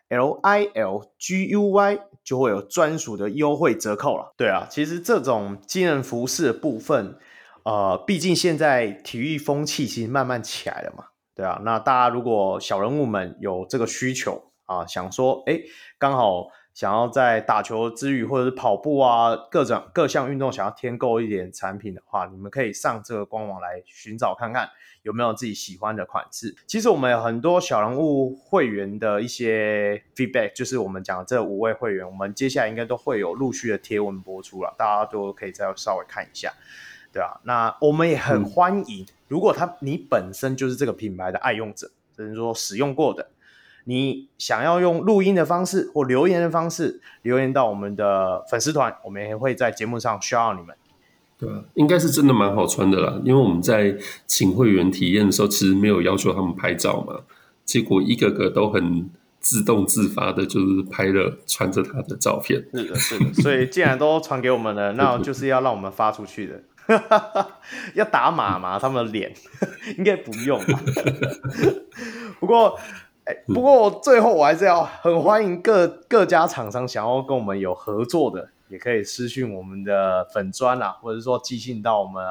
L I L G U Y，就会有专属的优惠折扣了。对啊，其实这种机能服饰的部分，呃，毕竟现在体育风气其实慢慢起来了嘛。对啊，那大家如果小人物们有这个需求啊，想说，哎，刚好想要在打球之余，或者是跑步啊，各种各项运动想要添购一点产品的话，你们可以上这个官网来寻找看看有没有自己喜欢的款式。其实我们有很多小人物会员的一些 feedback，就是我们讲的这五位会员，我们接下来应该都会有陆续的贴文播出了，大家都可以再稍微看一下，对啊，那我们也很欢迎，嗯、如果他你本身就是这个品牌的爱用者，就是说使用过的。你想要用录音的方式或留言的方式留言到我们的粉丝团，我们也会在节目上 shout 你们。
对啊，应该是真的蛮好穿的啦，因为我们在请会员体验的时候，其实没有要求他们拍照嘛，结果一个个都很自动自发的，就是拍了穿着他的照片。
是的，是的。所以既然都传给我们了，那就是要让我们发出去的。要打码嘛？他们的脸 应该不用吧。不过。不过最后我还是要很欢迎各各家厂商想要跟我们有合作的，也可以私讯我们的粉砖啊，或者说寄信到我们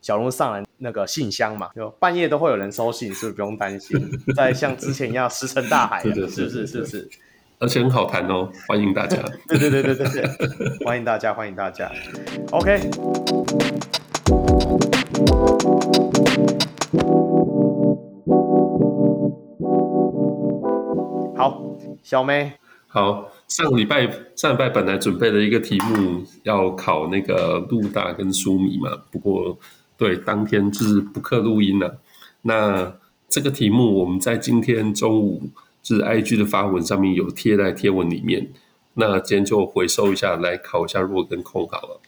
小龙上来那个信箱嘛，就半夜都会有人收信，是不是不用担心？再像之前一样石沉大海，是不是？是不是？
而且很好谈哦，欢迎大家。
对对对对对对，欢迎大家，欢迎大家。OK。好小妹，
好，上礼拜上礼拜本来准备了一个题目要考那个路大跟苏米嘛，不过对当天就是不刻录音了。那这个题目我们在今天中午就是 IG 的发文上面有贴在贴文里面，那今天就回收一下来考一下若跟空好了。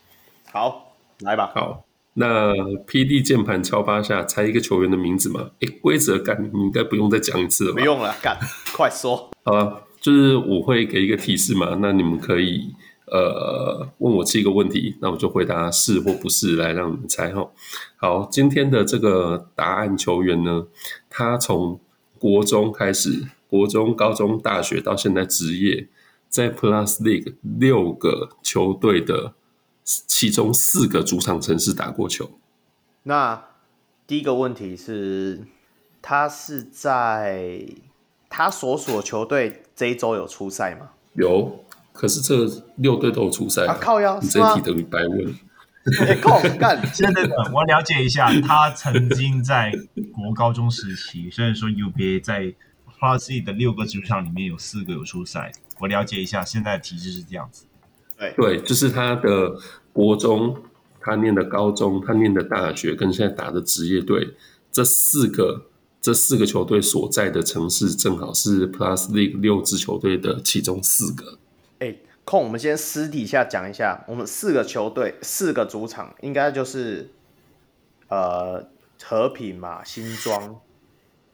好，来吧。
好，那 PD 键盘敲八下猜一个球员的名字嘛？诶，规则干，你应该不用再讲一次了吧？
不用了，干，快说。
好了。就是我会给一个提示嘛，那你们可以呃问我七个问题，那我就回答是或不是来让你们猜哈。好，今天的这个答案球员呢，他从国中开始，国中、高中、大学到现在职业，在 Plus League 六个球队的其中四个主场城市打过球。
那第一个问题是，他是在他所属的球队。这一周有出赛吗？
有，可是这六队都有出赛
啊！靠腰，
你这一题等于白问。
靠干！
现在我了解一下，他曾经在国高中时期，虽然说 UBA 在 Plus 的六个主场里面有四个有出赛。我了解一下，现在的体制是这样子。
对
对，就是他的国中，他念的高中，他念的大学，跟现在打的职业队这四个。这四个球队所在的城市正好是 Plus League 六支球队的其中四个。
哎，空，我们先私底下讲一下，我们四个球队四个主场应该就是呃和平嘛，新庄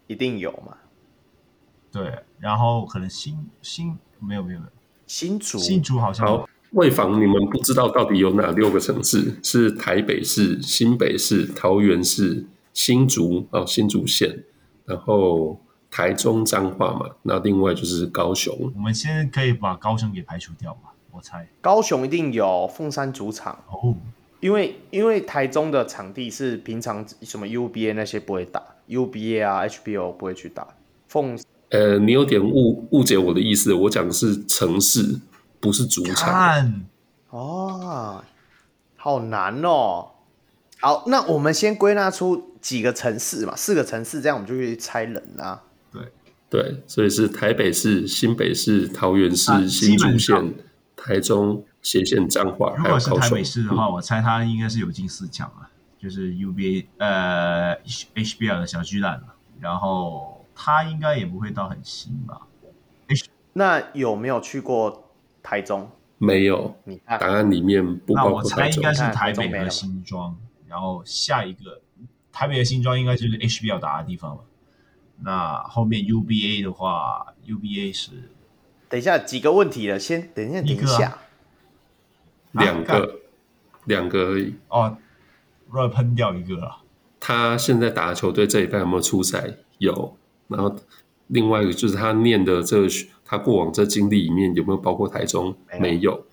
一定有嘛。
对，然后可能新新没有没有没有
新竹
新竹好像
好。为防你们不知道到底有哪六个城市，是台北市、新北市、桃园市、新竹哦，新竹县。然后台中彰化嘛，那另外就是高雄。
我们现在可以把高雄给排除掉嘛？我猜
高雄一定有凤山主场哦，因为因为台中的场地是平常什么 UBA 那些不会打，UBA 啊 HBO 不会去打。凤
呃，你有点误误解我的意思，我讲的是城市，不是主
场。哦，好难哦。好，那我们先归纳出。几个城市嘛，四个城市，这样我们就可以猜人啊。
对对，所以是台北市、新北市、桃园市、啊、新竹县、台中斜线彰化。
如果是台北市的话，嗯、我猜他应该是有进四强啊，就是 UBA 呃 HBL 的小巨蛋了。然后他应该也不会到很新吧？H
那有没有去过台中？
没有。你看答案里面不包括台中。
那我猜应该是台北和新庄，然后下一个。台北的新庄应该就是 HBL 打的地方了。那后面 UBA 的话，UBA 是
等一下几个问题了，先等一下，等一下，
两个，两个而已。
哦，乱喷掉一个了。
他现在打的球队这一半有没有出赛？有。然后另外一个就是他念的这他过往这经历里面有没有包括台中？没有。没有。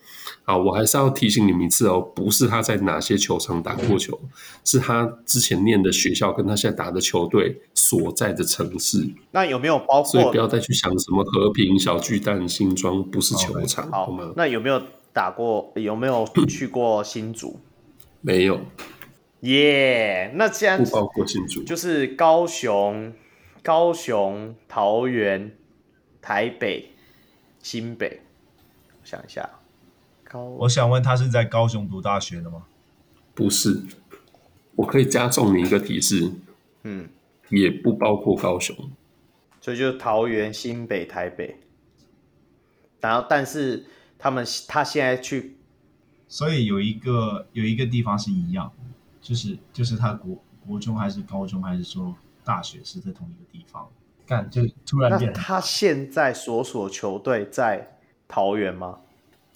好，我还是要提醒你们一次哦，不是他在哪些球场打过球，是他之前念的学校跟他现在打的球队所在的城市。
那有没有包括？
所以不要再去想什么和平、小巨蛋、新庄，不是球场。
好？那有没有打过？有没有去过新竹？
没有。
耶，yeah, 那既然
不包括新竹，
就是高雄、高雄、桃园、台北、新北。我想一下。
我想问他是在高雄读大学的吗？
不是，我可以加重你一个提示，
嗯，
也不包括高雄，
所以就是桃园、新北、台北，然后但是他们他现在去，
所以有一个有一个地方是一样，就是就是他国国中还是高中还是说大学是在同一个地方，干就突然变，
他现在所属球队在桃园吗？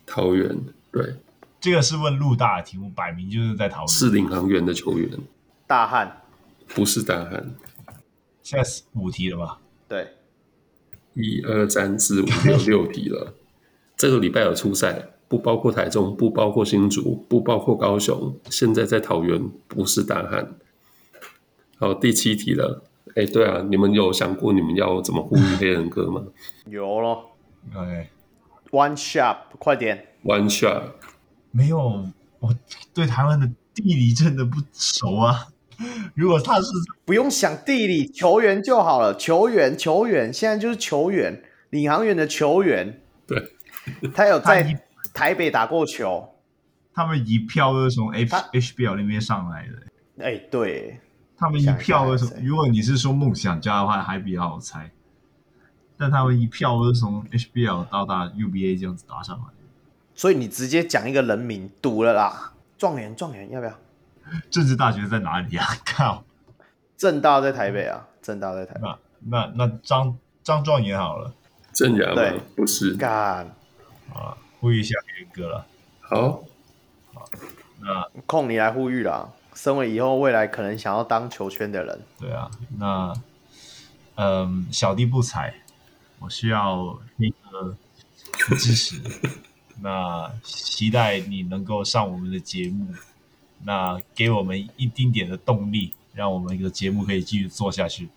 桃园对，
这个是问陆大的题目，摆明就是在桃园。
是领航员的球员，
大汉
不是大汉。
现在是五题了吧？
对，
一二三四五六六题了。这个礼拜有初赛，不包括台中，不包括新竹，不包括高雄。现在在桃园，不是大汉。好，第七题了。哎，对啊，你们有想过你们要怎么呼吁黑人哥吗？
有咯。
OK。
One Shop，快点
！One Shop
没有，我对台湾的地理真的不熟啊。如果他是
不用想地理，球员就好了。球员，球员，现在就是球员，领航员的球员。
对，
他有在台北打过球。
他们一票都是从 H HBL 那边上来的。
哎，对，
他们一票都是。如果你是说梦想家的话，还比较好猜。但他们一票都是从 HBL 到达 UBA 这样子打上来，
所以你直接讲一个人名赌了啦。状元，状元要不要？
政治大学在哪里啊？靠，
政大在台北啊，政大在台北。
那那那张张状元好了，
正阳
对，
不是
干
啊，呼吁一下黑人哥了。
好，
好，那
空你来呼吁啦。身为以后未来可能想要当球圈的人，
对啊，那嗯，小弟不才。我需要那个支持，那期待你能够上我们的节目，那给我们一丁点的动力，让我们的节目可以继续做下去。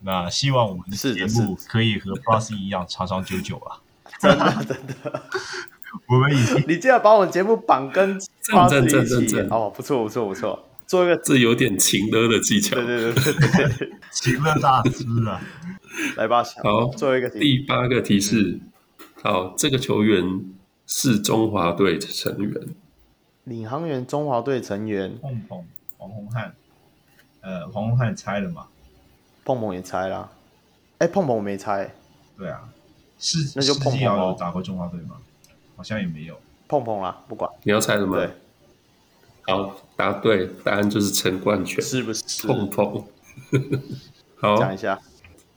那希望我们的节目可以和 Plus 一样长长久久啊！
真的真的，
我们已经
你竟然把我们节目绑跟 Plus 一起哦，不错不错不错，做一个
这有点情勒的技巧，
对对对对对，
情勒大师啊！
来吧，
好，
最后一个，
第八个提示，嗯、好，这个球员是中华队成员，
领航员中华队成员，
碰碰黄宏汉，呃，黄宏汉猜了吗？
碰碰也猜了，哎，碰碰我没猜，
对啊，是
那就碰碰有
打过中华队吗？好像也没有，
碰碰啦，不管。
你要猜什么？
对，
好，答对，答案就是陈冠全，
是不是？
碰碰，好，
讲一下。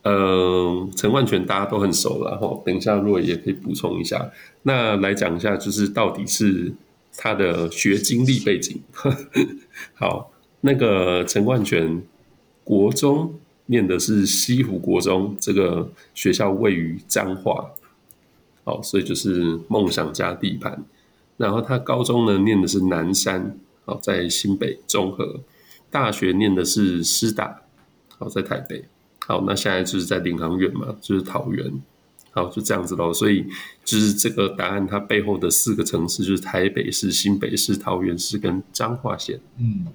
嗯，陈冠全大家都很熟了哈。等一下若也可以补充一下。那来讲一下，就是到底是他的学经历背景。好，那个陈冠全国中念的是西湖国中，这个学校位于彰化，好，所以就是梦想家地盘。然后他高中呢念的是南山，好，在新北中和。大学念的是师大，好，在台北。好，那现在就是在领航员嘛，就是桃园。好，就这样子喽。所以就是这个答案，它背后的四个城市就是台北市、新北市、桃园市跟彰化县。
嗯，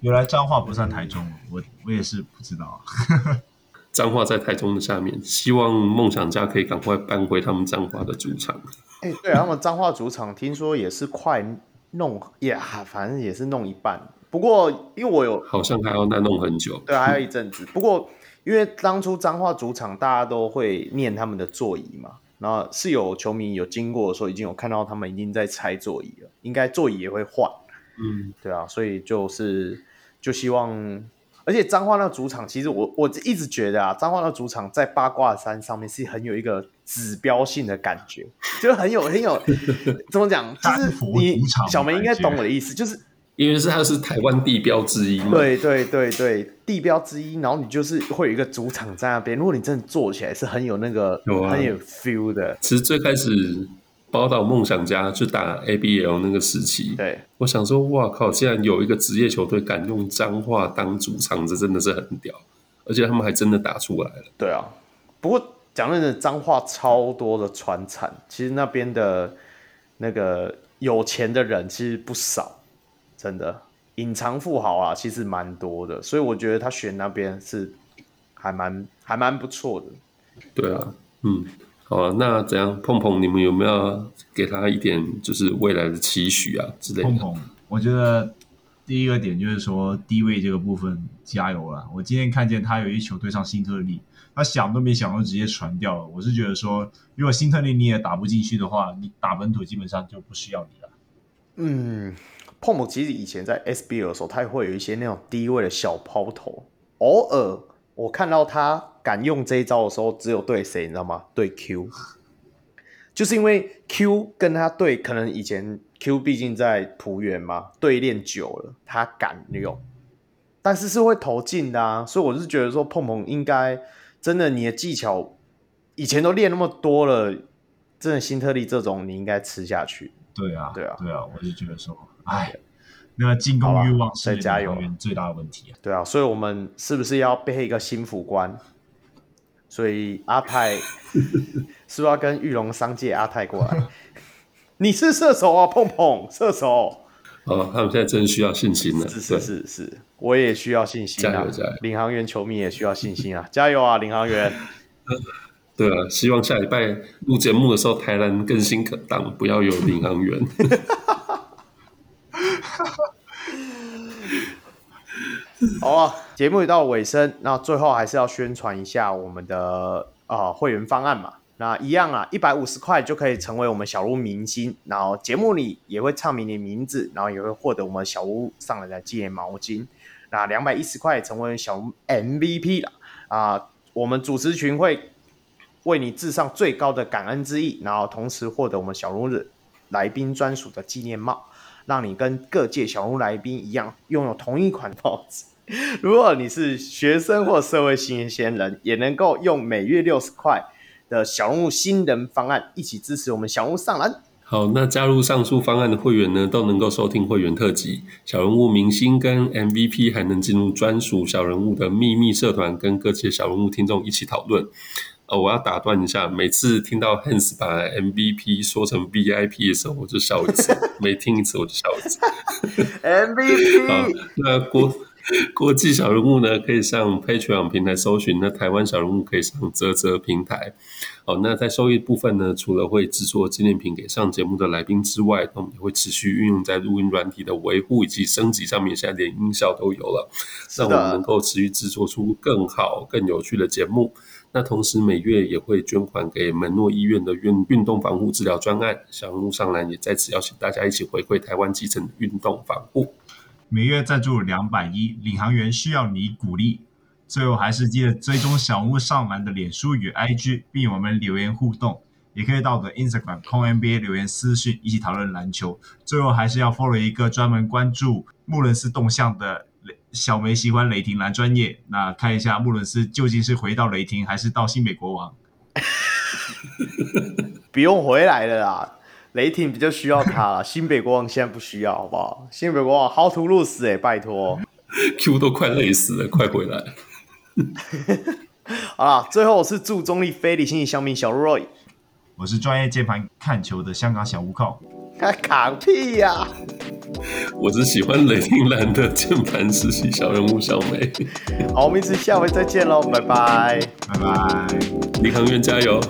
原来彰化不算台中，我我也是不知道。
彰化在台中的下面，希望梦想家可以赶快搬回他们彰化的主场。
哎、欸，对，他们彰化主场听说也是快弄，也反正也是弄一半。不过因为我有，
好像还要再弄很久。
对，还有一阵子。不过。因为当初彰化主场，大家都会念他们的座椅嘛，然后是有球迷有经过的时候，已经有看到他们已经在拆座椅了，应该座椅也会换，
嗯，
对啊，所以就是就希望，而且彰化那个主场，其实我我一直觉得啊，彰化那个主场在八卦山上面是很有一个指标性的感觉，就很有很有 怎么讲，就是你小梅应该懂我的意思，就是
因为是它是台湾地标之一嘛。
对对对对，地标之一。然后你就是会有一个主场在那边，如果你真的做起来是很有那个有、啊、很有 feel 的。
其实最开始宝岛梦想家去打 ABL 那个时期，
对，
我想说，哇靠！竟然有一个职业球队敢用脏话当主场，这真的是很屌。而且他们还真的打出来了。
对啊，不过讲真的，脏话超多的传产，其实那边的那个有钱的人其实不少，真的隐藏富豪啊，其实蛮多的。所以我觉得他选那边是还蛮还蛮不错的。
对啊，嗯，好啊，那怎样？碰碰，你们有没有给他一点就是未来的期许啊之类的？
碰碰，我觉得。第一个点就是说低位这个部分加油了。我今天看见他有一球对上辛特利，他想都没想就直接传掉了。我是觉得说，如果辛特利你也打不进去的话，你打本土基本上就不需要你了。
嗯，碰碰其实以前在 SBL 的时候，他也会有一些那种低位的小抛投。偶尔我看到他敢用这一招的时候，只有对谁你知道吗？对 Q，就是因为 Q 跟他对，可能以前。Q 毕竟在浦园嘛，对练久了，他敢用，但是是会投进的啊，所以我是觉得说，碰碰应该真的，你的技巧以前都练那么多了，真的新特利这种你应该吃下去。
对啊，
对啊，
对啊，我就觉得说，哎，那个进攻欲望是加油最大的问题啊。
对啊，所以我们是不是要备一个新辅官？所以阿泰 是不是要跟玉龙商界阿泰过来？你是射手啊，碰碰射手。
哦，他们现在真需要信心了。
是是是是，我也需要信心啊。
加油加油！
领航员球迷也需要信心啊，加油啊，领航员。
对啊，希望下礼拜录节目的时候，台南更新可当，不要有领航员。
好啊，节目也到尾声，那最后还是要宣传一下我们的啊、呃、会员方案嘛。那一样啊，一百五十块就可以成为我们小屋明星，然后节目里也会唱明你名字，然后也会获得我们小屋上来的纪念毛巾。那两百一十块成为小屋 MVP 了啊！我们主持群会为你致上最高的感恩之意，然后同时获得我们小人物来宾专属的纪念帽，让你跟各界小人物来宾一样拥有同一款帽子。如果你是学生或社会新鲜人，也能够用每月六十块。的小人物新人方案，一起支持我们小人物上篮。
好，那加入上述方案的会员呢，都能够收听会员特辑，小人物明星跟 MVP 还能进入专属小人物的秘密社团，跟各界小人物听众一起讨论。呃，我要打断一下，每次听到 Hans 把 MVP 说成 VIP 的时候，我就笑一次；每听一次，我就笑一次。
MVP，
好，那国。国际小人物呢，可以上 Patreon 平台搜寻；那台湾小人物可以上啧啧平台。好，那在收益部分呢，除了会制作纪念品给上节目的来宾之外，我们也会持续运用在录音软体的维护以及升级上面。现在连音效都有了，让我们能够持续制作出更好、更有趣的节目。那同时每月也会捐款给门诺医院的运运动防护治疗专案。小人物上篮也在此邀请大家一起回馈台湾基层运动防护。
每月赞助两百一，领航员需要你鼓励。最后还是记得追踪小人物上篮的脸书与 IG，并我们留言互动。也可以到我的 Instagram 空 NBA 留言私讯，一起讨论篮球。最后还是要 follow 一个专门关注穆伦斯动向的小梅喜欢雷霆男专业。那看一下穆伦斯究竟是回到雷霆，还是到新北国王？
不用回来了啦。雷霆比较需要他了，新北国王现在不需要，好不好？新北国王 how to lose 哎，拜托，
Q 都快累死了，快回来！
好了，最后我是祝中立非理性小米小 Roy，
我是专业键盘看球的香港小乌靠，
他卡屁呀、啊！
我只喜欢雷霆蓝的键盘实习小人物小美。
好，我们一起下回再见喽，拜拜，
拜拜，
李航员加油！